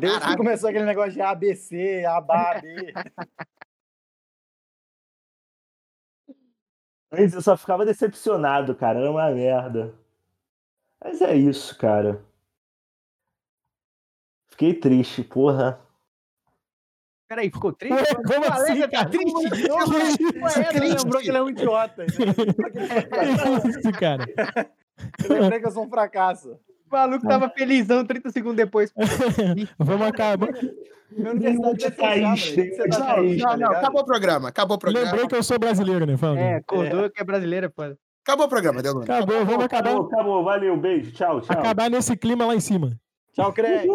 Desde que começou aquele negócio de ABC, ABA, B. Antes eu só ficava decepcionado, cara. Era uma merda. Mas é isso, cara. Fiquei triste, porra. Peraí, ficou triste? Como assim, tá triste novo? Que Ué, Ele lembrou que ele é um idiota. Que isso, cara? Lembrei que eu sou um fracasso. O maluco tava felizão 30 segundos depois. Vamos acabar. Thaís, moleque. tem Você tá triste, tá Não, não, ligado? acabou o programa. Acabou o programa. Lembrei que eu sou brasileiro, né? Fala. É, acordou que é brasileira, pô. Acabou o programa, Delano. Acabou, vamos acabar, Acabou, acabou. Valeu, beijo. Tchau, tchau. acabar nesse clima lá em cima. Tchau, Craig.